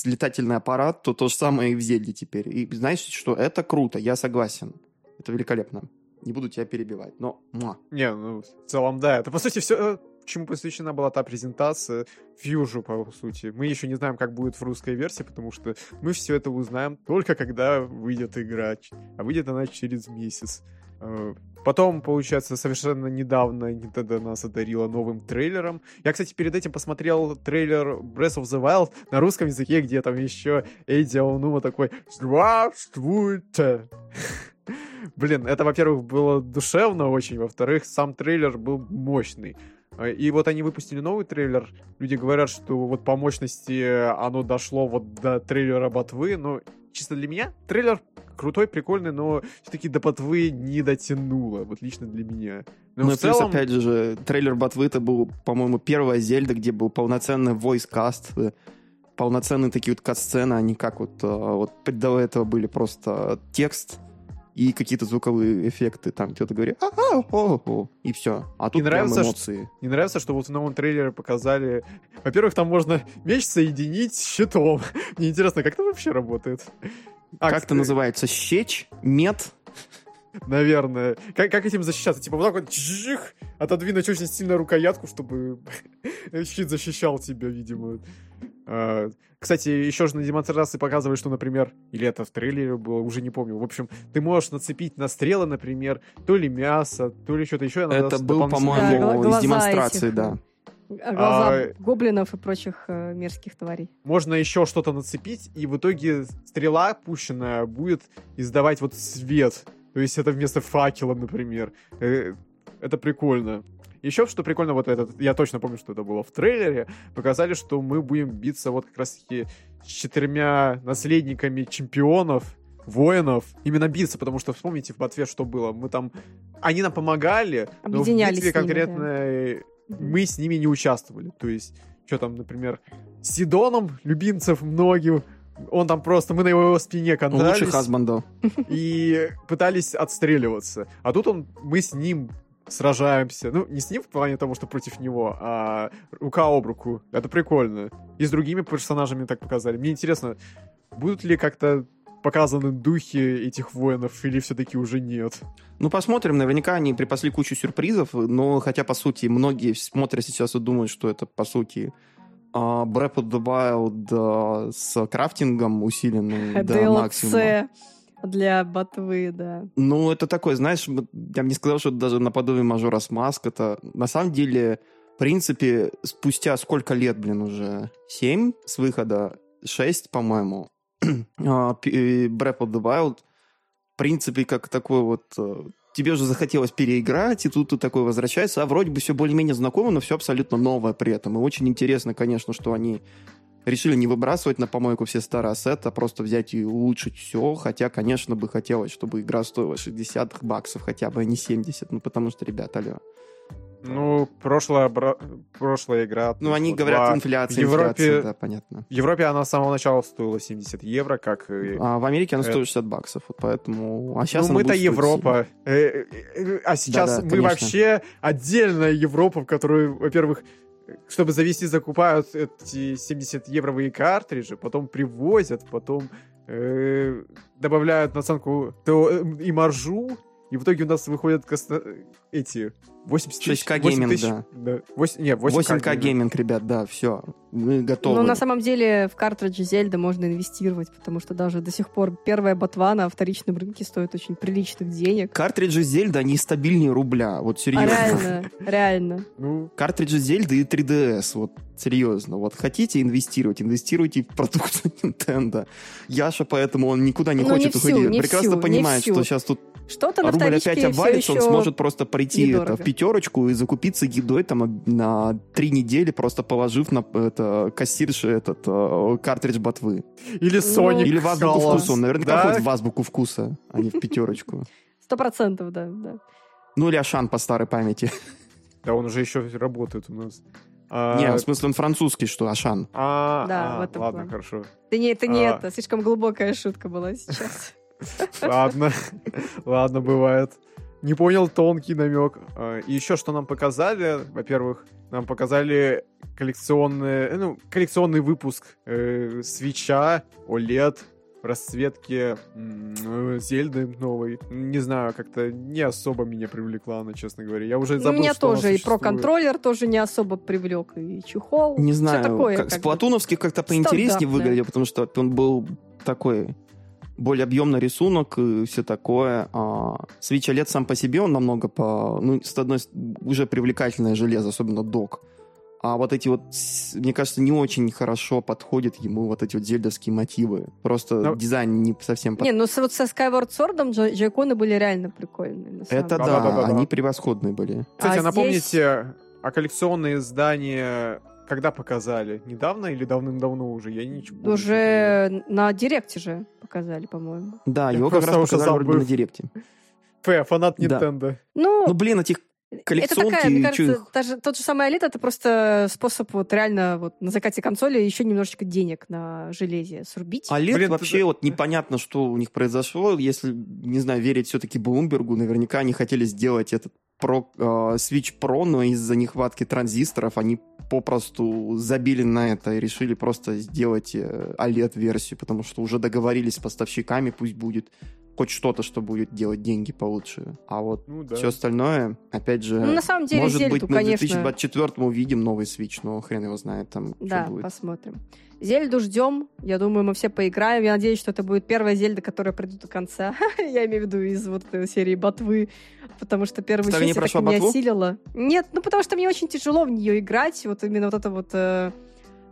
летательный аппарат, то то же самое и в Зельде теперь. И знаешь что, это круто, я согласен. Это великолепно. Не буду тебя перебивать, но... муа. Не, ну, в целом, да. Это, по сути, все, чему посвящена была та презентация, Фьюжу, по сути. Мы еще не знаем, как будет в русской версии, потому что мы все это узнаем только когда выйдет игра. А выйдет она через месяц. Э, Потом, получается, совершенно недавно Nintendo нас одарила новым трейлером. Я, кстати, перед этим посмотрел трейлер Breath of the Wild на русском языке, где там еще Эйди Аонума такой «Здравствуйте!» Блин, это, во-первых, было душевно очень, во-вторых, сам трейлер был мощный. Э, и вот они выпустили новый трейлер. Люди говорят, что вот по мощности оно дошло вот до трейлера Ботвы, но чисто для меня трейлер крутой, прикольный, но все-таки до Ботвы не дотянуло, вот лично для меня. Но ну, в плюс, целом... опять же, трейлер Ботвы это был, по-моему, первая Зельда, где был полноценный voice-каст, э, полноценные такие вот кат-сцены, они как вот, э, вот до этого были просто текст, и какие-то звуковые эффекты, там кто-то говорит а -а -о -о", и все. А тут не нравится, эмоции. Что, не нравится, что вот в новом трейлере показали... Во-первых, там можно меч соединить с щитом. Мне интересно, как это вообще работает? А, как это называется? Щечь? Мед? Наверное. Как, как этим защищаться? Типа вот так вот джих, отодвинуть очень сильно рукоятку, чтобы щит защищал тебя, видимо. А, кстати, еще же на демонстрации показывали, что, например, или это в трейлере было, уже не помню. В общем, ты можешь нацепить на стрелы, например, то ли мясо, то ли что-то еще. Это был, по-моему, да, из демонстрации, этих, да. А, глаза а, гоблинов и прочих э, мерзких тварей. Можно еще что-то нацепить, и в итоге стрела пущенная будет издавать вот свет. То есть это вместо факела, например. Э, это прикольно. Еще что прикольно, вот этот, я точно помню, что это было в трейлере, показали, что мы будем биться вот как раз-таки с четырьмя наследниками чемпионов, воинов, именно биться, потому что вспомните в Ботве, что было. Мы там... Они нам помогали, но в битве конкретно да. мы с ними не участвовали. То есть, что там, например, с Сидоном, любимцев многих, он там просто, мы на его спине катались. Лучший Хасбандо. И пытались отстреливаться. А тут он, мы с ним сражаемся. Ну, не с ним в плане того, что против него, а рука об руку. Это прикольно. И с другими персонажами так показали. Мне интересно, будут ли как-то показаны духи этих воинов, или все-таки уже нет? Ну, посмотрим. Наверняка они припасли кучу сюрпризов, но хотя, по сути, многие смотрят сейчас и думают, что это, по сути, uh, Breath of the Wild uh, с крафтингом усиленным до максимума для ботвы, да. Ну, это такой, знаешь, я бы не сказал, что это даже наподобие Мажора с Маск. Это на самом деле, в принципе, спустя сколько лет, блин, уже? Семь с выхода? Шесть, по-моему. А, Breath of the Wild, в принципе, как такой вот э, тебе уже захотелось переиграть, и тут ты такой возвращается, а вроде бы все более-менее знакомо, но все абсолютно новое при этом. И очень интересно, конечно, что они решили не выбрасывать на помойку все старые ассеты, а просто взять и улучшить все. Хотя, конечно, бы хотелось, чтобы игра стоила 60 баксов хотя бы, а не 70. Ну, потому что, ребята, алло. Ну, прошлая, бра... прошлая игра... Ну, они говорят, инфляция, в Европе... инфляция, да, понятно. В Европе она с самого начала стоила 70 евро, как... А в Америке она стоит 60 баксов, вот поэтому... А сейчас ну, мы-то Европа. Э, э, э, а сейчас мы вообще отдельная Европа, в которой, во-первых, чтобы завести, закупают эти 70-евровые картриджи, потом привозят, потом э, добавляют наценку э, и маржу, и в итоге у нас выходят коста... эти 80 тысяч. 6К гейминг, тысяч, да. да. 8, не, 8К, 8К гейминг, ребят, да, все. Мы готовы. Но на самом деле в картридже Зельда можно инвестировать, потому что даже до сих пор первая ботва на вторичном рынке стоит очень приличных денег. Картриджи Зельда, они стабильнее рубля, вот серьезно. А реально, реально. Ну, картриджи Зельда и 3DS, вот серьезно. Вот хотите инвестировать, инвестируйте в продукт Nintendo. Яша поэтому он никуда не ну, хочет не всю, уходить. Не Прекрасно всю, понимает, что сейчас тут что-то на рубль опять обвалится, он сможет просто пройти это, в пятерочку и закупиться едой там на три недели, просто положив на это, кассирше этот э, картридж ботвы. Или Sonic Или в азбуку вкуса. Он наверняка да? ходит в азбуку вкуса, а не в пятерочку. Сто процентов, да, да. Ну или Ашан по старой памяти. Да, он уже еще работает у нас. А... Не, в смысле он французский, что Ашан. А, да, а, вот ладно, план. хорошо. Да не, это не а... это, слишком глубокая шутка была сейчас. Ладно, ладно, бывает. Не понял тонкий намек. А, и еще что нам показали, во-первых, нам показали коллекционный, ну, коллекционный выпуск э, свеча OLED в расцветке э, Зельды новой. Не знаю, как-то не особо меня привлекла она, честно говоря. Я уже забыл, Меня что тоже и про контроллер тоже не особо привлек, и чехол. Не знаю, такое, как, как с платуновских как-то поинтереснее выглядел, потому что он был такой более объемный рисунок и все такое. А Switch OLED сам по себе, он намного по... Ну, с одной уже привлекательное железо, особенно док. А вот эти вот, мне кажется, не очень хорошо подходят ему вот эти вот зельдовские мотивы. Просто Но... Ну, дизайн не совсем... Под... Не, ну вот со Skyward Sword джейконы были реально прикольные. Это да, да, да, да, они превосходные были. Кстати, а напомните, здесь... А коллекционные издания когда показали? Недавно или давным-давно уже? Я ничего Уже на Директе же показали, по-моему. Да, его как раз показали вроде на Директе. Фэ, фанат Nintendo. Да. Ну, ну, блин, этих коллекционки... Это такая, мне кажется, даже тот же самый Олит, это просто способ вот реально вот на закате консоли еще немножечко денег на железе срубить. Олит Блин, вообще ты... вот непонятно, что у них произошло. Если, не знаю, верить все-таки Блумбергу, наверняка они хотели сделать этот Pro, uh, Switch Pro, но из-за нехватки транзисторов они попросту забили на это и решили просто сделать э, OLED-версию, потому что уже договорились с поставщиками, пусть будет хоть что-то, что будет делать деньги получше. А вот ну, да. все остальное, опять же, ну, на самом деле, может Зельду, быть, мы конечно... в 2024 увидим новый Switch, но хрен его знает там, да, что будет. посмотрим. Зельду ждем. Я думаю, мы все поиграем. Я надеюсь, что это будет первая Зельда, которая придет до конца. я имею в виду из вот серии Ботвы. Потому что первую часть я так не осилила. Нет, ну потому что мне очень тяжело в нее играть. Вот именно вот это вот...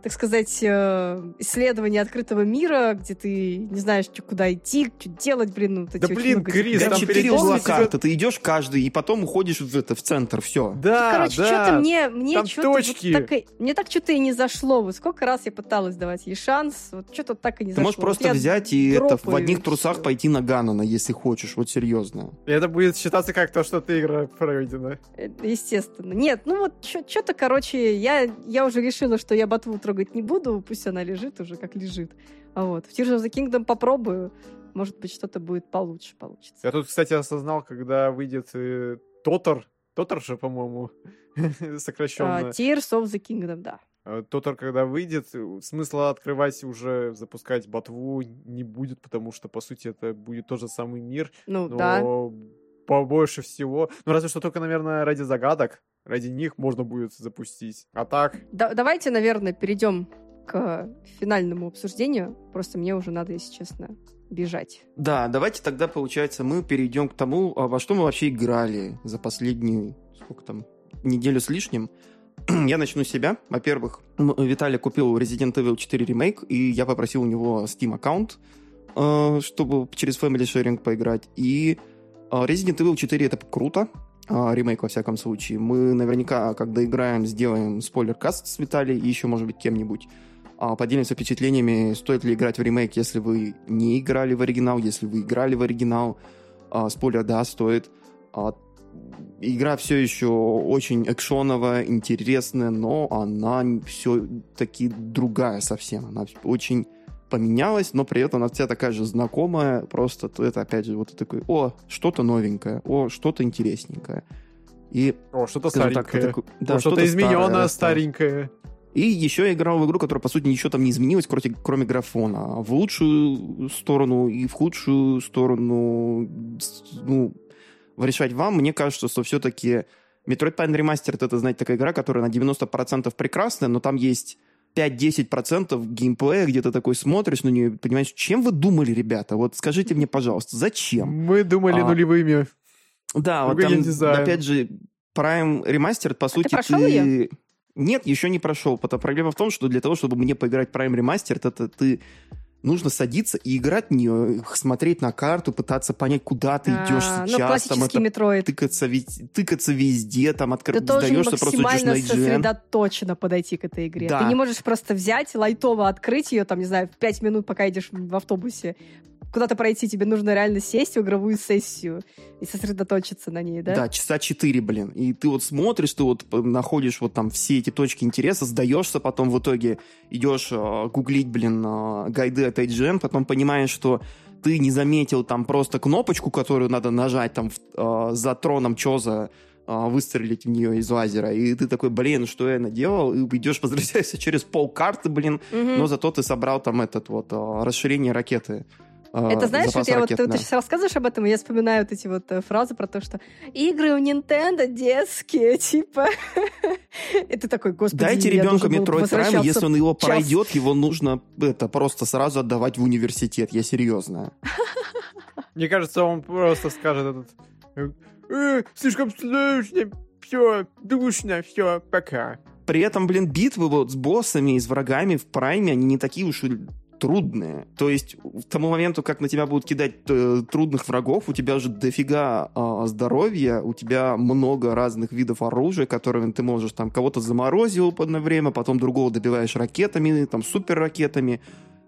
Так сказать, э, исследование открытого мира, где ты не знаешь, что, куда идти, что делать, блин, ну, вот Да блин, Крис, там четыре угла карты, ты идешь каждый, и потом уходишь в это, в центр, все. Да, ну, Короче, да. что-то мне, мне там что-то точки. Вот так, мне так что-то и не зашло. Вот сколько раз я пыталась давать ей шанс, вот что-то так и не ты зашло. Ты можешь просто вот взять и это в одних трусах все. пойти на Ганнона, если хочешь, вот серьезно. И это будет считаться как то, что ты игра пройдена. Э, естественно. Нет, ну вот что-то, короче, я, я уже решила, что я ботву трогать не буду, пусть она лежит уже как лежит. А вот. В Tears of the Kingdom попробую. Может быть, что-то будет получше получится. Я тут, кстати, осознал, когда выйдет э, Тотор. Тотор же, по-моему, сокращенно. Uh, Tears of the Kingdom, да. А, Тотор, когда выйдет, э, смысла открывать уже, запускать ботву не будет, потому что, по сути, это будет тот же самый мир. Ну, но да. Побольше всего. Ну, разве что только, наверное, ради загадок. Ради них можно будет запустить. А так... Да, давайте, наверное, перейдем к финальному обсуждению. Просто мне уже надо, если честно, бежать. Да, давайте тогда, получается, мы перейдем к тому, а во что мы вообще играли за последнюю, сколько там, неделю с лишним. я начну с себя. Во-первых, Виталий купил Resident Evil 4 ремейк, и я попросил у него Steam аккаунт, э, чтобы через Family Sharing поиграть. И Resident Evil 4 это круто, э, ремейк во всяком случае. Мы наверняка, когда играем, сделаем спойлер-каст с Виталием и еще, может быть, кем-нибудь. А, поделимся впечатлениями, стоит ли играть в ремейк, если вы не играли в оригинал, если вы играли в оригинал. А, спойлер, да, стоит. А, игра все еще очень экшоновая, интересная, но она все-таки другая совсем. Она очень поменялась, но при этом она вся такая же знакомая, просто это опять же вот такой, о, что-то новенькое, о, что-то интересненькое. И, о, что-то старенькое. Так, такой, да, что-то измененное, старенькое. И еще я играл в игру, которая, по сути, ничего там не изменилась, кроме, кроме графона. В лучшую сторону и в худшую сторону, ну, решать вам. Мне кажется, что все-таки Metroid Prime Remastered это, знаете, такая игра, которая на 90% прекрасная, но там есть 5-10% геймплея, где ты такой смотришь на нее понимаешь, чем вы думали, ребята? Вот скажите мне, пожалуйста, зачем? Мы думали а, нулевыми. Да, вот там, опять же, Prime Remastered, по а сути, ты... ты... Ее? Нет, еще не прошел. Проблема в том, что для того, чтобы мне поиграть Prime Remastered, это ты нужно садиться и играть в нее, смотреть на карту, пытаться понять, куда ты идешь а, сейчас. Ну, там, Metroid. Тыкаться, тыкаться везде, там, открыть, ты сдаешься, просто идешь на сосредоточенно подойти к этой игре. Да. Ты не можешь просто взять, лайтово открыть ее, там, не знаю, в пять минут, пока идешь в автобусе, куда-то пройти, тебе нужно реально сесть в игровую сессию и сосредоточиться на ней, да? Да, часа четыре, блин. И ты вот смотришь, ты вот находишь вот там все эти точки интереса, сдаешься, потом в итоге идешь э, гуглить, блин, э, гайды от IGN, потом понимаешь, что ты не заметил там просто кнопочку, которую надо нажать там э, за троном Чоза, выстрелить в нее из лазера. И ты такой, блин, что я наделал? И идешь, возвращаешься через пол карты, блин, угу. но зато ты собрал там этот вот расширение ракеты. А, Это знаешь, вот я вот, ты, ты сейчас рассказываешь об этом, и я вспоминаю вот эти вот э, фразы про то, что игры у Nintendo детские, типа. Это такой, господи, Дайте ребенку Metroid Prime, если он его час. пройдет, его нужно это просто сразу отдавать в университет, я серьезно. Мне кажется, он просто скажет этот... Э, слишком сложно, все, душно, все, пока. При этом, блин, битвы вот с боссами и с врагами в прайме, они не такие уж и трудные. То есть к тому моменту, как на тебя будут кидать э, трудных врагов, у тебя уже дофига э, э, здоровья, у тебя много разных видов оружия, которыми ты можешь там кого-то заморозил одно время, потом другого добиваешь ракетами, там суперракетами,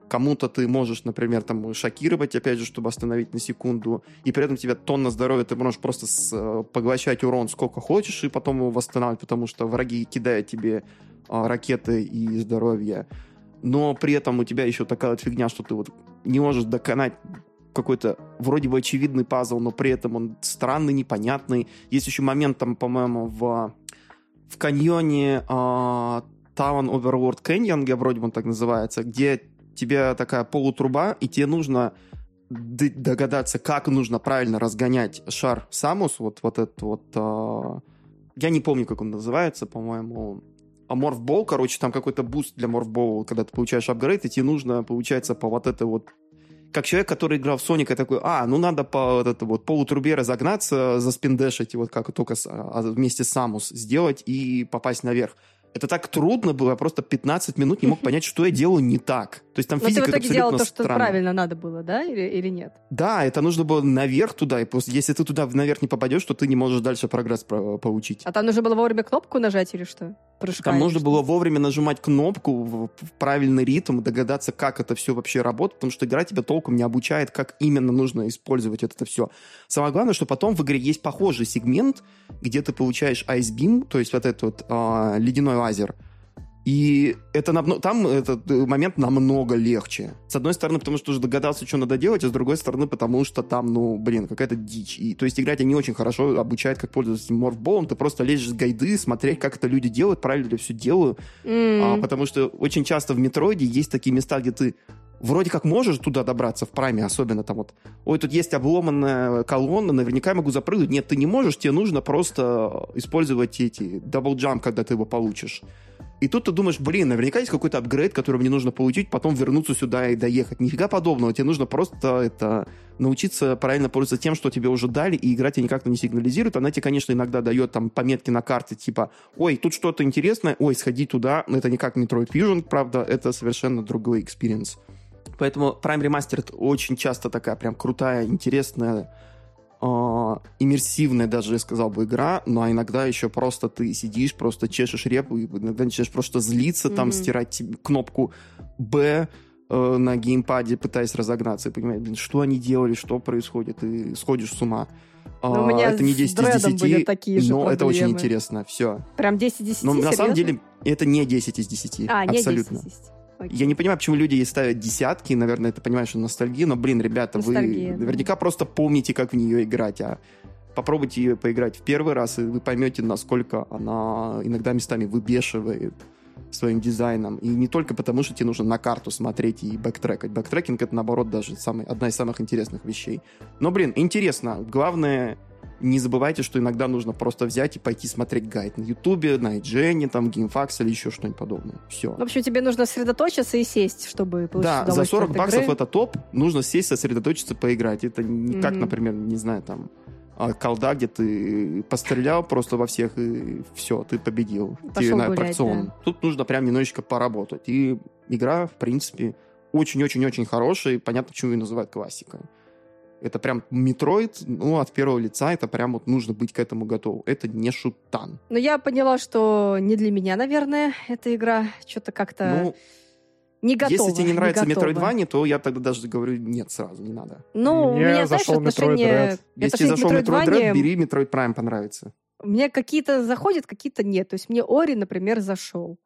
кому-то ты можешь, например, там шокировать, опять же, чтобы остановить на секунду, и при этом тебя тонна здоровья, ты можешь просто с, э, поглощать урон сколько хочешь, и потом его восстанавливать, потому что враги кидают тебе а, ракеты и здоровье. Но при этом у тебя еще такая вот фигня, что ты вот не можешь доконать какой-то вроде бы очевидный пазл, но при этом он странный, непонятный. Есть еще момент там, по-моему, в, в каньоне э, Town Overworld Canyon, я вроде бы он так называется, где тебе такая полутруба, и тебе нужно догадаться, как нужно правильно разгонять шар Самус, вот, вот этот вот... Э, я не помню, как он называется, по-моему... А morph ball, короче, там какой-то буст для морфбола, когда ты получаешь апгрейд, и тебе нужно, получается, по вот этой вот как человек, который играл в Соника, такой, а, ну надо по вот это вот полутрубе разогнаться, заспиндешить, и вот как только с, а, вместе с Samus сделать и попасть наверх. Это так трудно было, я просто 15 минут не мог понять, что я делаю не так. То есть там Но физика ты в итоге делал то, что странная. правильно надо было, да, или, или нет? Да, это нужно было наверх туда, и просто если ты туда наверх не попадешь, то ты не можешь дальше прогресс получить. А там нужно было вовремя кнопку нажать или что? Прыжка там нужно было вовремя нажимать кнопку в, в правильный ритм, догадаться, как это все вообще работает, потому что игра тебя толком не обучает, как именно нужно использовать это все. Самое главное, что потом в игре есть похожий сегмент, где ты получаешь Ice Beam, то есть вот этот вот э, ледяной лазер, и это там этот момент намного легче. С одной стороны, потому что уже догадался, что надо делать, а с другой стороны, потому что там, ну, блин, какая-то дичь. И, то есть игра тебя не очень хорошо обучает, как пользоваться морфболом. Ты просто лезешь с гайды, смотреть, как это люди делают, правильно ли все делаю. Мм. А, потому что очень часто в Метроиде есть такие места, где ты вроде как можешь туда добраться, в прайме особенно там вот, ой, тут есть обломанная колонна, наверняка я могу запрыгнуть. Нет, ты не можешь, тебе нужно просто использовать эти double jump, когда ты его получишь. И тут ты думаешь, блин, наверняка есть какой-то апгрейд, который мне нужно получить, потом вернуться сюда и доехать. Нифига подобного. Тебе нужно просто это научиться правильно пользоваться тем, что тебе уже дали, и игра тебе никак не сигнализирует. Она тебе, конечно, иногда дает там пометки на карте, типа, ой, тут что-то интересное, ой, сходи туда. Но это не как Metroid Fusion, правда, это совершенно другой experience. Поэтому Prime Remastered очень часто такая прям крутая, интересная э, иммерсивная даже, я сказал бы, игра, но иногда еще просто ты сидишь, просто чешешь репу, и иногда начинаешь просто злиться, mm-hmm. там, стирать кнопку «Б», э, на геймпаде, пытаясь разогнаться, и понимаешь, блин, что они делали, что происходит, и сходишь с ума. Но а, у меня это не 10 из 10, были такие же но проблемы. это очень интересно, все. Прям 10 из 10, Но серьезно? на самом деле это не 10 из 10, а, не абсолютно. 10 из 10. Окей. Я не понимаю, почему люди ей ставят десятки, наверное, это понимаешь, что ностальгия, но, блин, ребята, Ностальгия, вы да. наверняка просто помните, как в нее играть, а попробуйте ее поиграть в первый раз, и вы поймете, насколько она иногда местами выбешивает своим дизайном. И не только потому, что тебе нужно на карту смотреть и бэктрекать. Бэктрекинг — это, наоборот, даже самый, одна из самых интересных вещей. Но, блин, интересно. Главное, не забывайте, что иногда нужно просто взять и пойти смотреть гайд на Ютубе, на IGN, там, GameFAQs или еще что-нибудь подобное. Все. В общем, тебе нужно сосредоточиться и сесть, чтобы получить Да, за удовольствие 40 от баксов игры. это топ. Нужно сесть, сосредоточиться, поиграть. Это не как, Мгм. например, не знаю, там, а, колда, где ты пострелял просто во всех, и все, ты победил. Пошел Тебе на аттракцион. да. Тут нужно прям немножечко поработать. И игра, в принципе, очень-очень-очень хорошая, и понятно, почему ее называют классикой. Это прям Metroid, ну, от первого лица, это прям вот нужно быть к этому готову. Это не шутан. Но я поняла, что не для меня, наверное, эта игра. Что-то как-то ну, не готова. если тебе не нравится готова. Metroidvania, то я тогда даже говорю, нет, сразу, не надо. Ну, у Мне меня, знаешь, зашел Metroid отношение... Если к зашел Metroid Metroidvania, Dread, бери Metroid Prime, понравится. Мне какие-то заходят, какие-то нет. То есть мне Ori, например, зашел.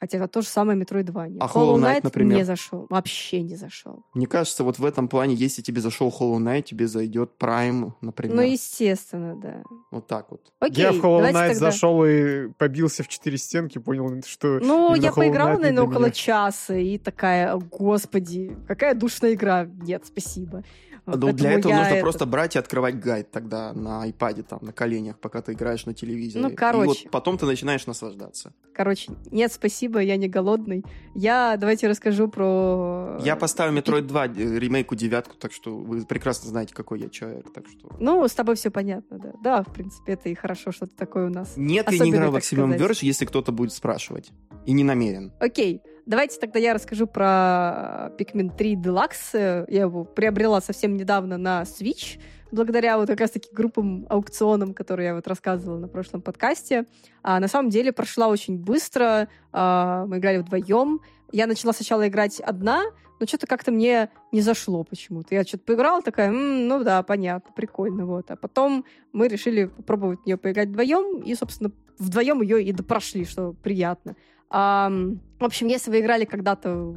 Хотя это то же самое Metroidvania. А Hollow Knight, например? не зашел. Вообще не зашел. Мне кажется, вот в этом плане, если тебе зашел Hollow Knight, тебе зайдет Prime, например. Ну, естественно, да. Вот так вот. Окей, я в Hollow Knight тогда- зашел и побился в четыре стенки, понял, что Ну, я Hollow поиграла, Knight наверное, около меня. часа, и такая, господи, какая душная игра. Нет, спасибо. Ну, для этого нужно это- просто брать и открывать гайд тогда на iPad, там, на коленях, пока ты играешь на телевизоре. Ну, И короче. вот потом ты начинаешь наслаждаться. Короче, нет, спасибо, я не голодный. Я, давайте расскажу про... Я поставил Metroid 2 э, ремейку девятку, так что вы прекрасно знаете, какой я человек, так что... Ну, с тобой все понятно, да. Да, в принципе, это и хорошо, что ты такой у нас. Нет, я не играл в Maximum. Verge, если кто-то будет спрашивать. И не намерен. Окей, давайте тогда я расскажу про Pikmin 3 Deluxe. Я его приобрела совсем недавно на Switch. благодаря вот как раз-таки группам аукционам, которые я вот рассказывала на прошлом подкасте. А, на самом деле прошла очень быстро. А, мы играли вдвоем. Я начала сначала играть одна, но что-то как-то мне не зашло почему-то. Я что-то поиграла, такая, М, ну да, понятно, прикольно, вот. А потом мы решили попробовать в нее поиграть вдвоем, и, собственно, вдвоем ее и допрошли, что приятно. А, в общем, если вы играли когда-то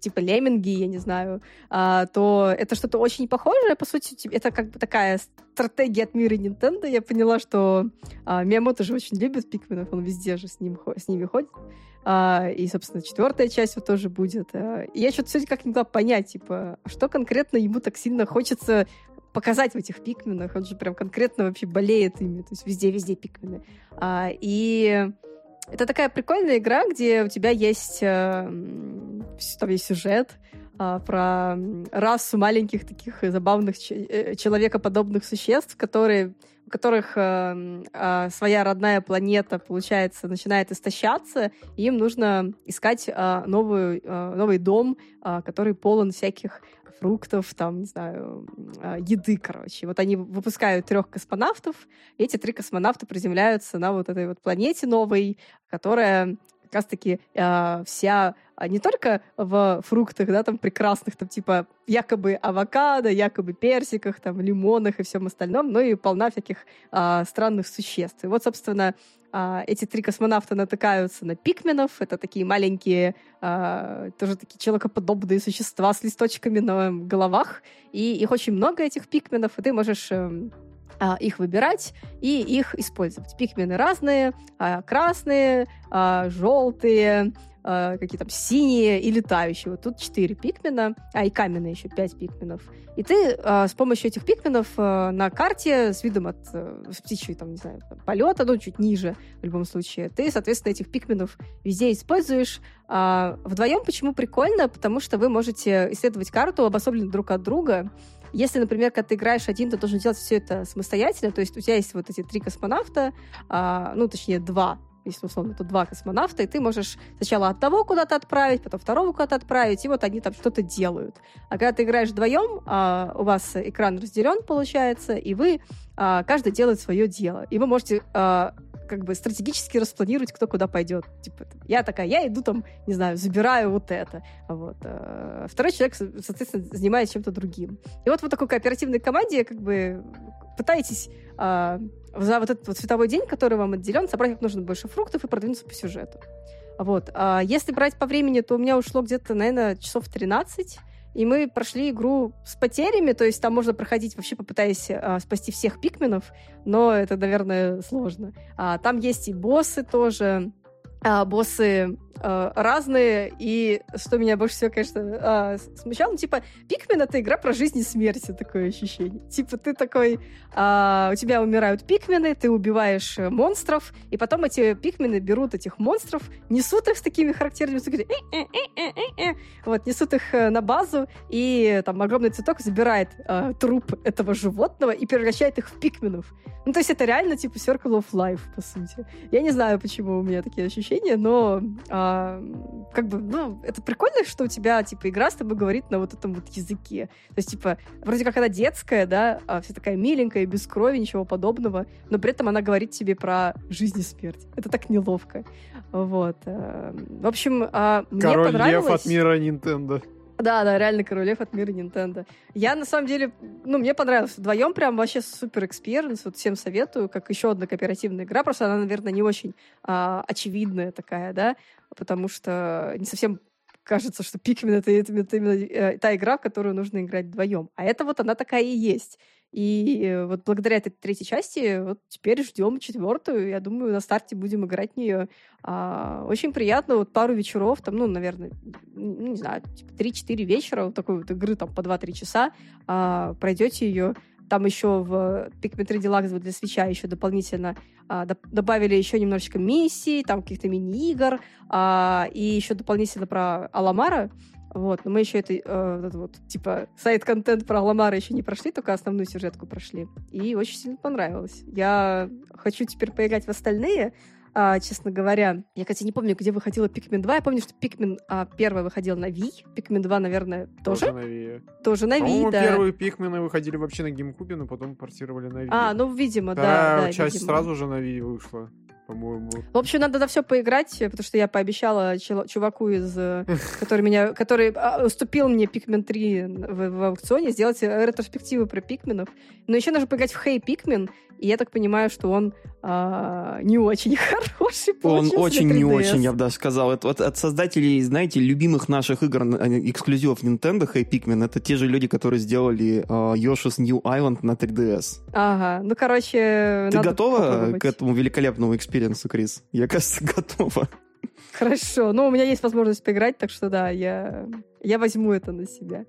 типа лемминги, я не знаю, а, то это что-то очень похожее. По сути, это как бы такая стратегия от мира Nintendo. Я поняла, что а, Миямото же очень любит пикменов, он везде же с, ним, с ними ходит. А, и, собственно, четвертая часть вот тоже будет. А, и я что-то сегодня как не могла понять, типа, что конкретно ему так сильно хочется показать в этих пикменах. Он же прям конкретно вообще болеет ими. То есть везде-везде пикмены. А, и это такая прикольная игра, где у тебя есть, э, там есть сюжет э, про расу маленьких таких забавных э, человекоподобных существ, которые у которых э, э, своя родная планета, получается, начинает истощаться, и им нужно искать э, новую, э, новый дом, э, который полон всяких фруктов, там, не знаю, а, еды, короче. Вот они выпускают трех космонавтов, и эти три космонавта приземляются на вот этой вот планете новой, которая как раз-таки э, вся не только в фруктах, да, там прекрасных, там типа якобы авокадо, якобы персиках, там лимонах и всем остальном, но и полна всяких э, странных существ. И вот, собственно, а, эти три космонавта натыкаются на пикменов. Это такие маленькие, а, тоже такие человекоподобные существа с листочками на головах. И их очень много, этих пикменов, и ты можешь эм, а, их выбирать и их использовать. Пикмены разные, красные, желтые, э, какие там синие и летающие. Вот тут 4 пикмена, а и каменные еще 5 пикменов. И ты э, с помощью этих пикменов э, на карте с видом от э, с птичьей, там, не знаю, полета, ну, чуть ниже в любом случае, ты, соответственно, этих пикменов везде используешь. Э, вдвоем почему прикольно? Потому что вы можете исследовать карту обособленно друг от друга, если, например, когда ты играешь один, ты должен делать все это самостоятельно, то есть у тебя есть вот эти три космонавта, а, ну, точнее, два, если условно тут два космонавта, и ты можешь сначала от того куда-то отправить, потом второго куда-то отправить, и вот они там что-то делают. А когда ты играешь вдвоем, а, у вас экран разделен, получается, и вы а, каждый делает свое дело. И вы можете а, как бы стратегически распланировать, кто куда пойдет. Типа, я такая, я иду там, не знаю, забираю вот это. Вот. А второй человек, соответственно, занимается чем-то другим. И вот в такой кооперативной команде как бы пытаетесь а, за вот этот вот световой день, который вам отделен, собрать как нужно больше фруктов и продвинуться по сюжету. Вот. А если брать по времени, то у меня ушло где-то, наверное, часов 13, и мы прошли игру с потерями, то есть там можно проходить вообще попытаясь а, спасти всех пикменов, но это, наверное, сложно. А, там есть и боссы тоже, а, боссы разные, и что меня больше всего, конечно, а, смущало, ну, типа, Пикмен — это игра про жизнь и смерть, такое ощущение. Типа, ты такой, а, у тебя умирают пикмены, ты убиваешь э, монстров, и потом эти пикмены берут этих монстров, несут их с такими характерными звуками, вот, несут их э, на базу, и там огромный цветок забирает а, труп этого животного и превращает их в пикменов. Ну, то есть это реально, типа, Circle of Life, по сути. Я не знаю, почему у меня такие ощущения, но а, как бы, ну, это прикольно, что у тебя, типа, игра с тобой говорит на вот этом вот языке. То есть, типа, вроде как она детская, да, а вся такая миленькая, без крови, ничего подобного, но при этом она говорит тебе про жизнь и смерть. Это так неловко. Вот. Э, в общем, а, мне Король понравилось... Лев от мира Nintendo. Да, да, реально королев от мира Nintendo. Я, на самом деле, ну, мне понравилось. Вдвоем прям вообще супер experience. Вот всем советую, как еще одна кооперативная игра. Просто она, наверное, не очень а, очевидная такая, да, потому что не совсем кажется, что Pikmin это, это, это именно э, та игра, в которую нужно играть вдвоем. А это вот она такая и есть. И э, вот благодаря этой третьей части вот теперь ждем четвертую. Я думаю, на старте будем играть в нее. А, очень приятно. Вот пару вечеров, там, ну, наверное, не знаю, типа 3-4 вечера вот такой вот игры там по 2-3 часа а, пройдете ее. Там еще в Pikmin 3 Deluxe для свеча еще дополнительно а, добавили еще немножечко миссий, там каких-то мини-игр, а, и еще дополнительно про Аламара. Вот, но мы еще это, э, это вот, типа, сайт-контент про Ламара еще не прошли, только основную сюжетку прошли. И очень сильно понравилось. Я хочу теперь поиграть в остальные, а, честно говоря. Я, кстати, не помню, где выходила Pikmin 2. Я помню, что Pikmin а, первая выходила на Wii. Pikmin 2, наверное, тоже? Тоже на Wii. Тоже на Wii, да. первые Pikmin выходили вообще на GameCube, но потом портировали на Wii. А, ну, видимо, Вторая да. да часть видимо. сразу же на Wii вышла, по-моему. В общем, надо на все поиграть, потому что я пообещала чуваку из, э, который меня, который а, уступил мне Pikmin 3 в, в аукционе, сделать э, ретроспективу про Пикменов. Но еще нужно поиграть в Hey Pikmin, и я так понимаю, что он а, не очень хороший Он очень не 3DS. очень, я бы даже сказал. Это вот от создателей, знаете, любимых наших игр, эксклюзивов Nintendo, Hey Pikmin, это те же люди, которые сделали э, Yoshi's New Island на 3DS. Ага, ну, короче, Ты надо готова попробовать. к этому великолепному экспириенсу, Крис? Я, кажется, готова. Хорошо. Ну, у меня есть возможность поиграть, так что да, я, я возьму это на себя.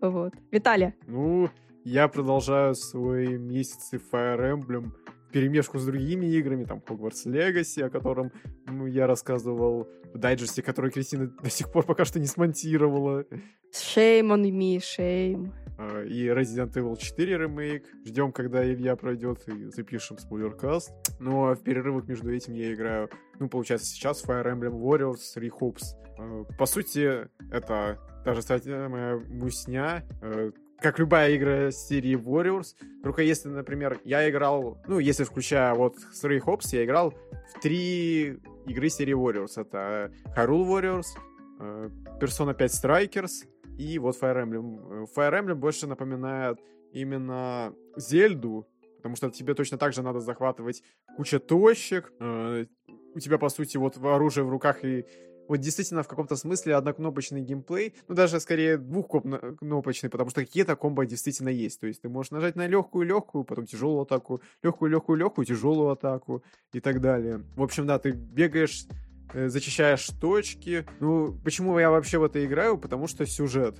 Вот. Виталия. Ну, я продолжаю свои месяцы Fire Emblem перемешку с другими играми, там Hogwarts Legacy, о котором ну, я рассказывал в дайджесте, который Кристина до сих пор пока что не смонтировала. Shame on me, shame. А, И Resident Evil 4 ремейк. Ждем, когда Илья пройдет и запишем спойлеркаст. Ну а в перерывах между этим я играю, ну, получается, сейчас Fire Emblem Warriors Three Hopes. А, По сути, это та же самая мусня, э, как любая игра серии Warriors. Только если, например, я играл, ну, если включая вот Three Hopes, я играл в три игры серии Warriors. Это Hyrule Warriors, э, Persona 5 Strikers и вот Fire Emblem. Э, Fire Emblem больше напоминает именно Зельду, потому что тебе точно так же надо захватывать куча точек. э, У тебя, по сути, вот оружие в руках и вот действительно в каком-то смысле однокнопочный геймплей, ну даже скорее двухкнопочный, потому что какие-то комбо действительно есть. То есть ты можешь нажать на легкую-легкую, потом тяжелую атаку, легкую-легкую-легкую, тяжелую атаку и так далее. В общем, да, ты бегаешь зачищаешь точки. Ну, почему я вообще в это играю? Потому что сюжет.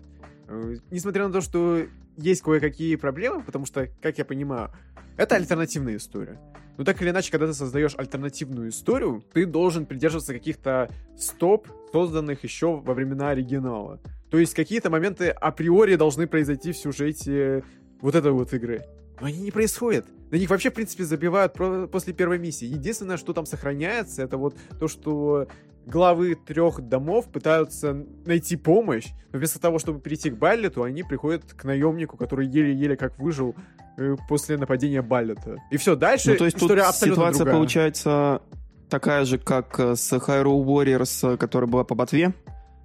Э, Несмотря на то, что есть кое-какие проблемы, потому что, как я понимаю, это альтернативная история. Но так или иначе, когда ты создаешь альтернативную историю, ты должен придерживаться каких-то стоп, созданных еще во времена оригинала. То есть какие-то моменты априори должны произойти в сюжете вот этой вот игры. Но они не происходят. На них вообще, в принципе, забивают после первой миссии. Единственное, что там сохраняется, это вот то, что главы трех домов пытаются найти помощь, но вместо того, чтобы перейти к Баллету, они приходят к наемнику, который еле-еле как выжил э, после нападения Баллета. И все, дальше Ну, то есть тут история абсолютно ситуация другая. получается такая же, как э, с Hyrule Warriors, э, которая была по ботве,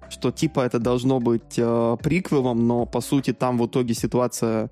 что типа это должно быть э, приквелом, но по сути там в итоге ситуация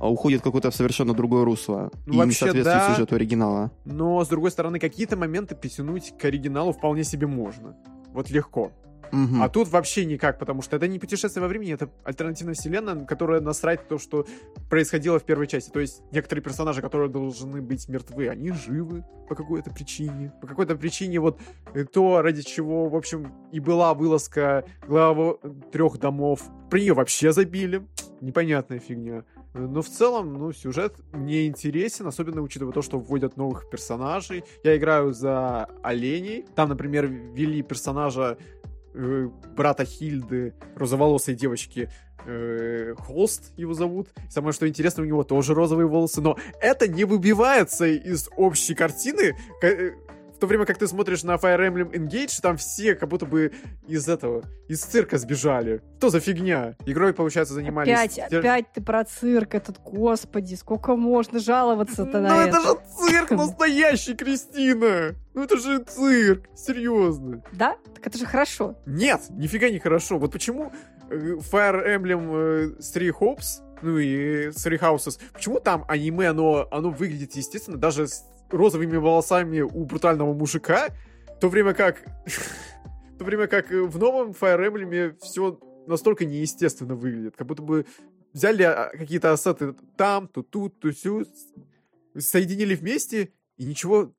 э, уходит в какое-то совершенно другое русло Ну, и не соответствует да. сюжету оригинала. Но, с другой стороны, какие-то моменты притянуть к оригиналу вполне себе можно. Вот легко. Мгм. А тут вообще никак, потому что это не путешествие во времени, это альтернативная вселенная, которая насрать то, что происходило в первой части. То есть некоторые персонажи, которые должны быть мертвы, они живы по какой-то причине. По какой-то причине вот э, то, ради чего, в общем, и была вылазка главы трех домов, про нее вообще забили. Непонятная фигня. Но в целом, ну, сюжет мне интересен, особенно учитывая то, что вводят новых персонажей. Я играю за оленей. Там, например, ввели персонажа э, брата Хильды, розоволосой девочки, э, Холст его зовут. Самое что интересно, у него тоже розовые волосы, но это не выбивается из общей картины. В то время как ты смотришь на Fire Emblem Engage, там все как будто бы из этого, из цирка сбежали. Что за фигня? Игрой, получается, занимались... Опять, опять ты про цирк этот, господи, сколько можно жаловаться-то Ну на это это? же цирк настоящий, Кристина! Ну это же цирк, серьезно. Да? Так это же хорошо. Нет, нифига не хорошо. Вот почему э, Fire Emblem э, Three Hopes, ну и Three Houses, почему там аниме, оно, оно выглядит естественно, даже с розовыми волосами у брутального мужика, в то время как... в то время как э, в новом Fire Emblem все настолько неестественно выглядит, как будто бы взяли а, какие-то ассеты там, то тут, то сю, соединили вместе, и ничего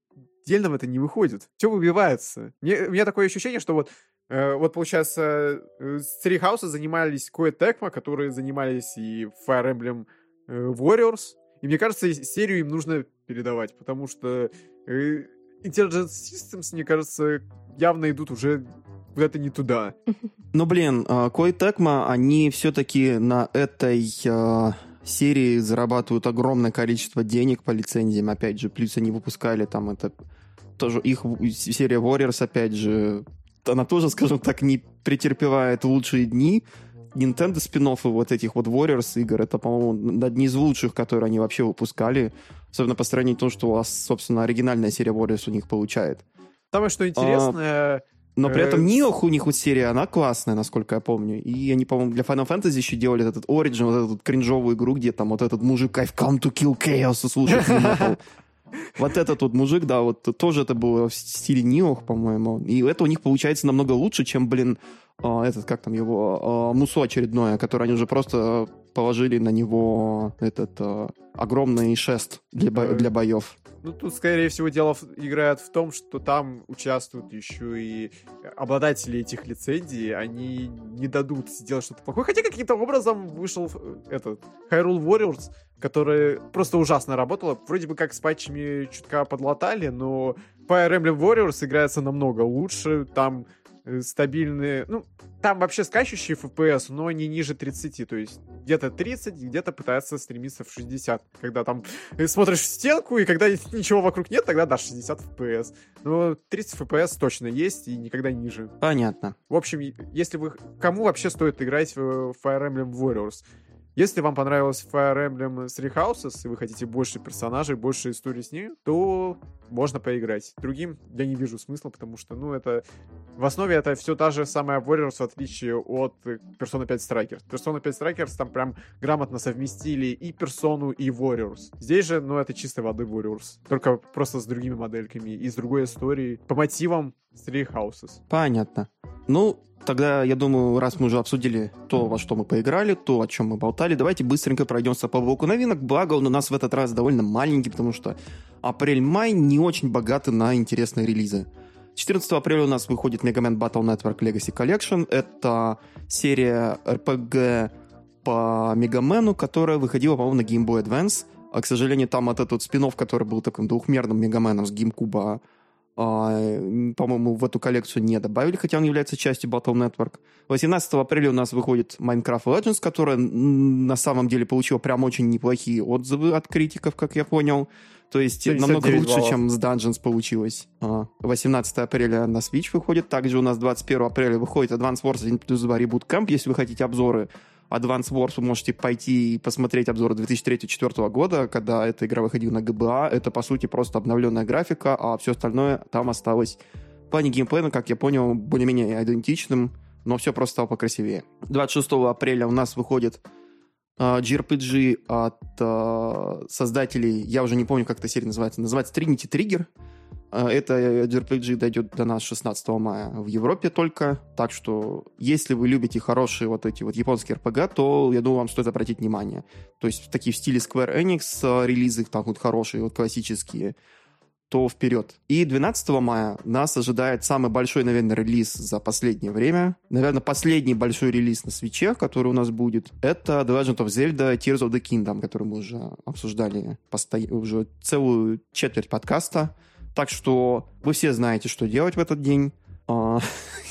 дельного это не выходит. Все выбивается. Мне, у меня такое ощущение, что вот Э, вот, получается, э, с Three House занимались Koei Tecmo, которые занимались и Fire Emblem э, Warriors. И мне кажется, серию им нужно передавать, потому что э, Intelligent Systems, мне кажется, явно идут уже куда-то не туда. Ну, блин, Кой Текма, они все-таки на этой э, серии зарабатывают огромное количество денег по лицензиям, опять же, плюс они выпускали там это тоже их серия Warriors, опять же, она тоже, скажем так, не претерпевает лучшие дни. Nintendo спин вот этих вот Warriors игр, это, по-моему, одни из лучших, которые они вообще выпускали. Особенно по сравнению с тем, что у вас, собственно, оригинальная серия Warriors у них получает. Самое, что интересное... А, но при этом Ниох у них вот серия, она классная, насколько я помню. И они, по-моему, для Final Fantasy еще делали этот Origin, вот эту кринжовую игру, где там вот этот мужик I've come to kill chaos слушает Вот этот вот мужик, да, вот тоже это было в стиле Ниох, по-моему. И это у них получается намного лучше, чем, блин, а, этот, как там его, а, Мусо очередное, которое они уже просто положили на него этот огромный шест для, бо- для боев. Ну, тут, скорее всего, дело в, играет в том, что там участвуют еще и обладатели этих лицензий, они не дадут сделать что-то плохое. Хотя каким-то образом вышел э, этот Hyrule Warriors, который просто ужасно работала. Вроде бы как с патчами чутка подлатали, но Fire Emblem Warriors играется намного лучше. Там Э, стабильные, ну, там вообще скачущие FPS, но не ниже 30, то есть где-то 30, где-то пытается стремиться в 60, когда там э, смотришь в стенку, и когда ничего вокруг нет, тогда, да, 60 FPS. Но 30 FPS точно есть, и никогда ниже. Понятно. В общем, если вы... Кому вообще стоит играть в Fire Emblem Warriors? Если вам понравилась Fire Emblem Three Houses, и вы хотите больше персонажей, больше истории с ней, то можно поиграть. Другим я не вижу смысла, потому что, ну, это... В основе это все та же самая Warriors, в отличие от Persona 5 Strikers. Persona 5 Strikers там прям грамотно совместили и персону, и Warriors. Здесь же, ну, это чистой воды Warriors. Только просто с другими модельками и с другой историей. По мотивам Three Houses. Понятно. Ну, тогда, я думаю, раз мы уже обсудили то, во что мы поиграли, то, о чем мы болтали, давайте быстренько пройдемся по блоку новинок. Благо, он у нас в этот раз довольно маленький, потому что апрель-май не очень богаты на интересные релизы. 14 апреля у нас выходит Mega Man Battle Network Legacy Collection. Это серия RPG по Мегамену, которая выходила, по-моему, на Game Boy Advance. А, к сожалению, там вот этот спин который был таким двухмерным Мегаменом с GameCube, а, по-моему, в эту коллекцию не добавили, хотя он является частью Battle Network. 18 апреля у нас выходит Minecraft Legends, которая на самом деле получила прям очень неплохие отзывы от критиков, как я понял. То есть намного лучше, баллов. чем с Dungeons получилось. 18 а, апреля на Switch выходит. Также у нас 21 апреля выходит Advance Wars 1 плюс 2 Reboot Camp. Если вы хотите обзоры Advance Wars вы можете пойти и посмотреть обзоры 2003-2004 года, когда эта игра выходила на ГБА. Это, по сути, просто обновленная графика, а все остальное там осталось в плане геймплея, как я понял, более-менее идентичным, но все просто стало покрасивее. 26 апреля у нас выходит uh, JRPG от uh, создателей, я уже не помню, как эта серия называется, называется Trinity Trigger. А, это JRPG дойдет до нас 16 мая в Европе только, так что если вы любите хорошие вот эти вот японские RPG, то, я думаю, вам стоит обратить внимание. То есть такие в стиле Square Enix а, релизы, там вот хорошие, вот классические, то вперед. И 12 мая нас ожидает самый большой, наверное, релиз за последнее время. Наверное, последний большой релиз на свече, который у нас будет, это The Legend of Zelda Tears of the Kingdom, который мы уже обсуждали посто... уже целую четверть подкаста. Так что вы все знаете, что делать в этот день. а,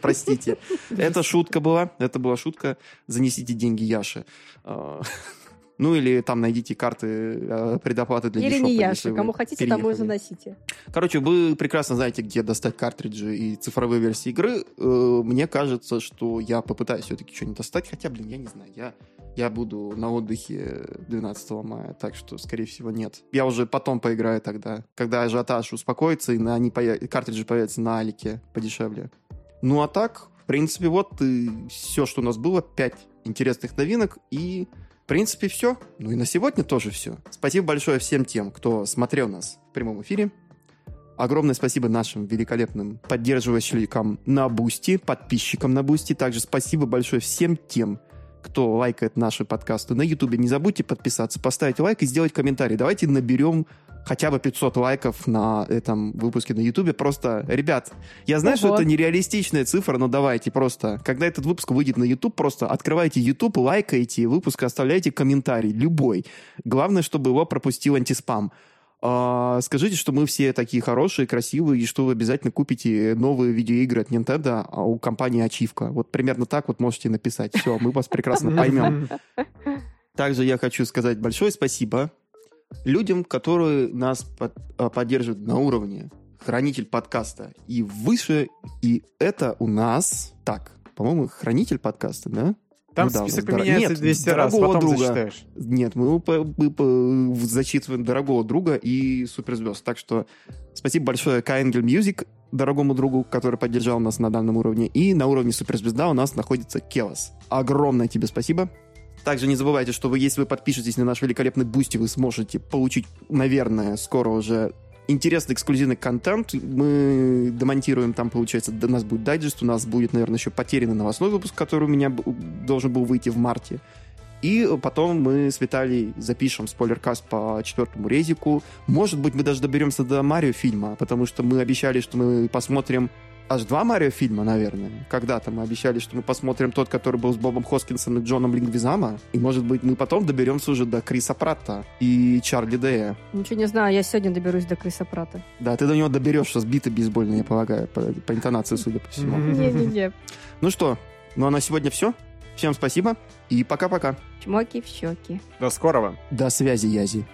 простите. Это шутка была. Это была шутка. Занесите деньги Яше. А, ну или там найдите карты э, предоплаты для Или не Яша, кому хотите, переехали. тому и заносите. Короче, вы прекрасно знаете, где достать картриджи и цифровые версии игры. Э, мне кажется, что я попытаюсь все-таки что-нибудь достать, хотя, блин, я не знаю, я, я буду на отдыхе 12 мая, так что, скорее всего, нет. Я уже потом поиграю тогда, когда ажиотаж успокоится, и на, они появ... картриджи появятся на Алике подешевле. Ну а так, в принципе, вот и все, что у нас было, пять интересных новинок, и в принципе, все. Ну и на сегодня тоже все. Спасибо большое всем тем, кто смотрел нас в прямом эфире. Огромное спасибо нашим великолепным поддерживающим на Boosty, подписчикам на Boosty. Также спасибо большое всем тем, кто лайкает наши подкасты на Ютубе. Не забудьте подписаться, поставить лайк и сделать комментарий. Давайте наберем хотя бы 500 лайков на этом выпуске на Ютубе. Просто, ребят, я знаю, Ого. что это нереалистичная цифра, но давайте просто, когда этот выпуск выйдет на Ютуб, просто открывайте Ютуб, лайкайте выпуск, оставляйте комментарий, любой. Главное, чтобы его пропустил антиспам. А, скажите, что мы все такие хорошие, красивые, и что вы обязательно купите новые видеоигры от Nintendo а у компании Ачивка. Вот примерно так вот можете написать. Все, мы вас прекрасно поймем. Также я хочу сказать большое спасибо людям, которые нас под, а, поддерживают на уровне хранитель подкаста и выше. И это у нас... Так, по-моему, хранитель подкаста, да? Там Недавно. список поменяется Нет, 200 раз, потом друга. зачитаешь. Нет, мы, мы, мы зачитываем дорогого друга и суперзвезд. Так что спасибо большое Каэнгель Music, дорогому другу, который поддержал нас на данном уровне. И на уровне суперзвезда у нас находится Келос. Огромное тебе спасибо. Также не забывайте, что вы, если вы подпишетесь на наш великолепный Boosty, вы сможете получить, наверное, скоро уже интересный эксклюзивный контент. Мы домонтируем там, получается, у нас будет дайджест, у нас будет, наверное, еще потерянный новостной выпуск, который у меня должен был выйти в марте. И потом мы с Виталий запишем спойлеркаст по четвертому резику. Может быть, мы даже доберемся до Марио фильма, потому что мы обещали, что мы посмотрим аж два Марио фильма, наверное. Когда-то мы обещали, что мы посмотрим тот, который был с Бобом Хоскинсом и Джоном Лингвизама. И, может быть, мы потом доберемся уже до Криса Пратта и Чарли Дэя. Ничего не знаю, я сегодня доберусь до Криса Пратта. Да, ты до него доберешься сбитый бейсбольный, я полагаю, по, по интонации, судя по всему. Не-не-не. Ну что, ну а на сегодня все. Всем спасибо и пока-пока. Чмоки в щеки. До скорого. До связи, Язи.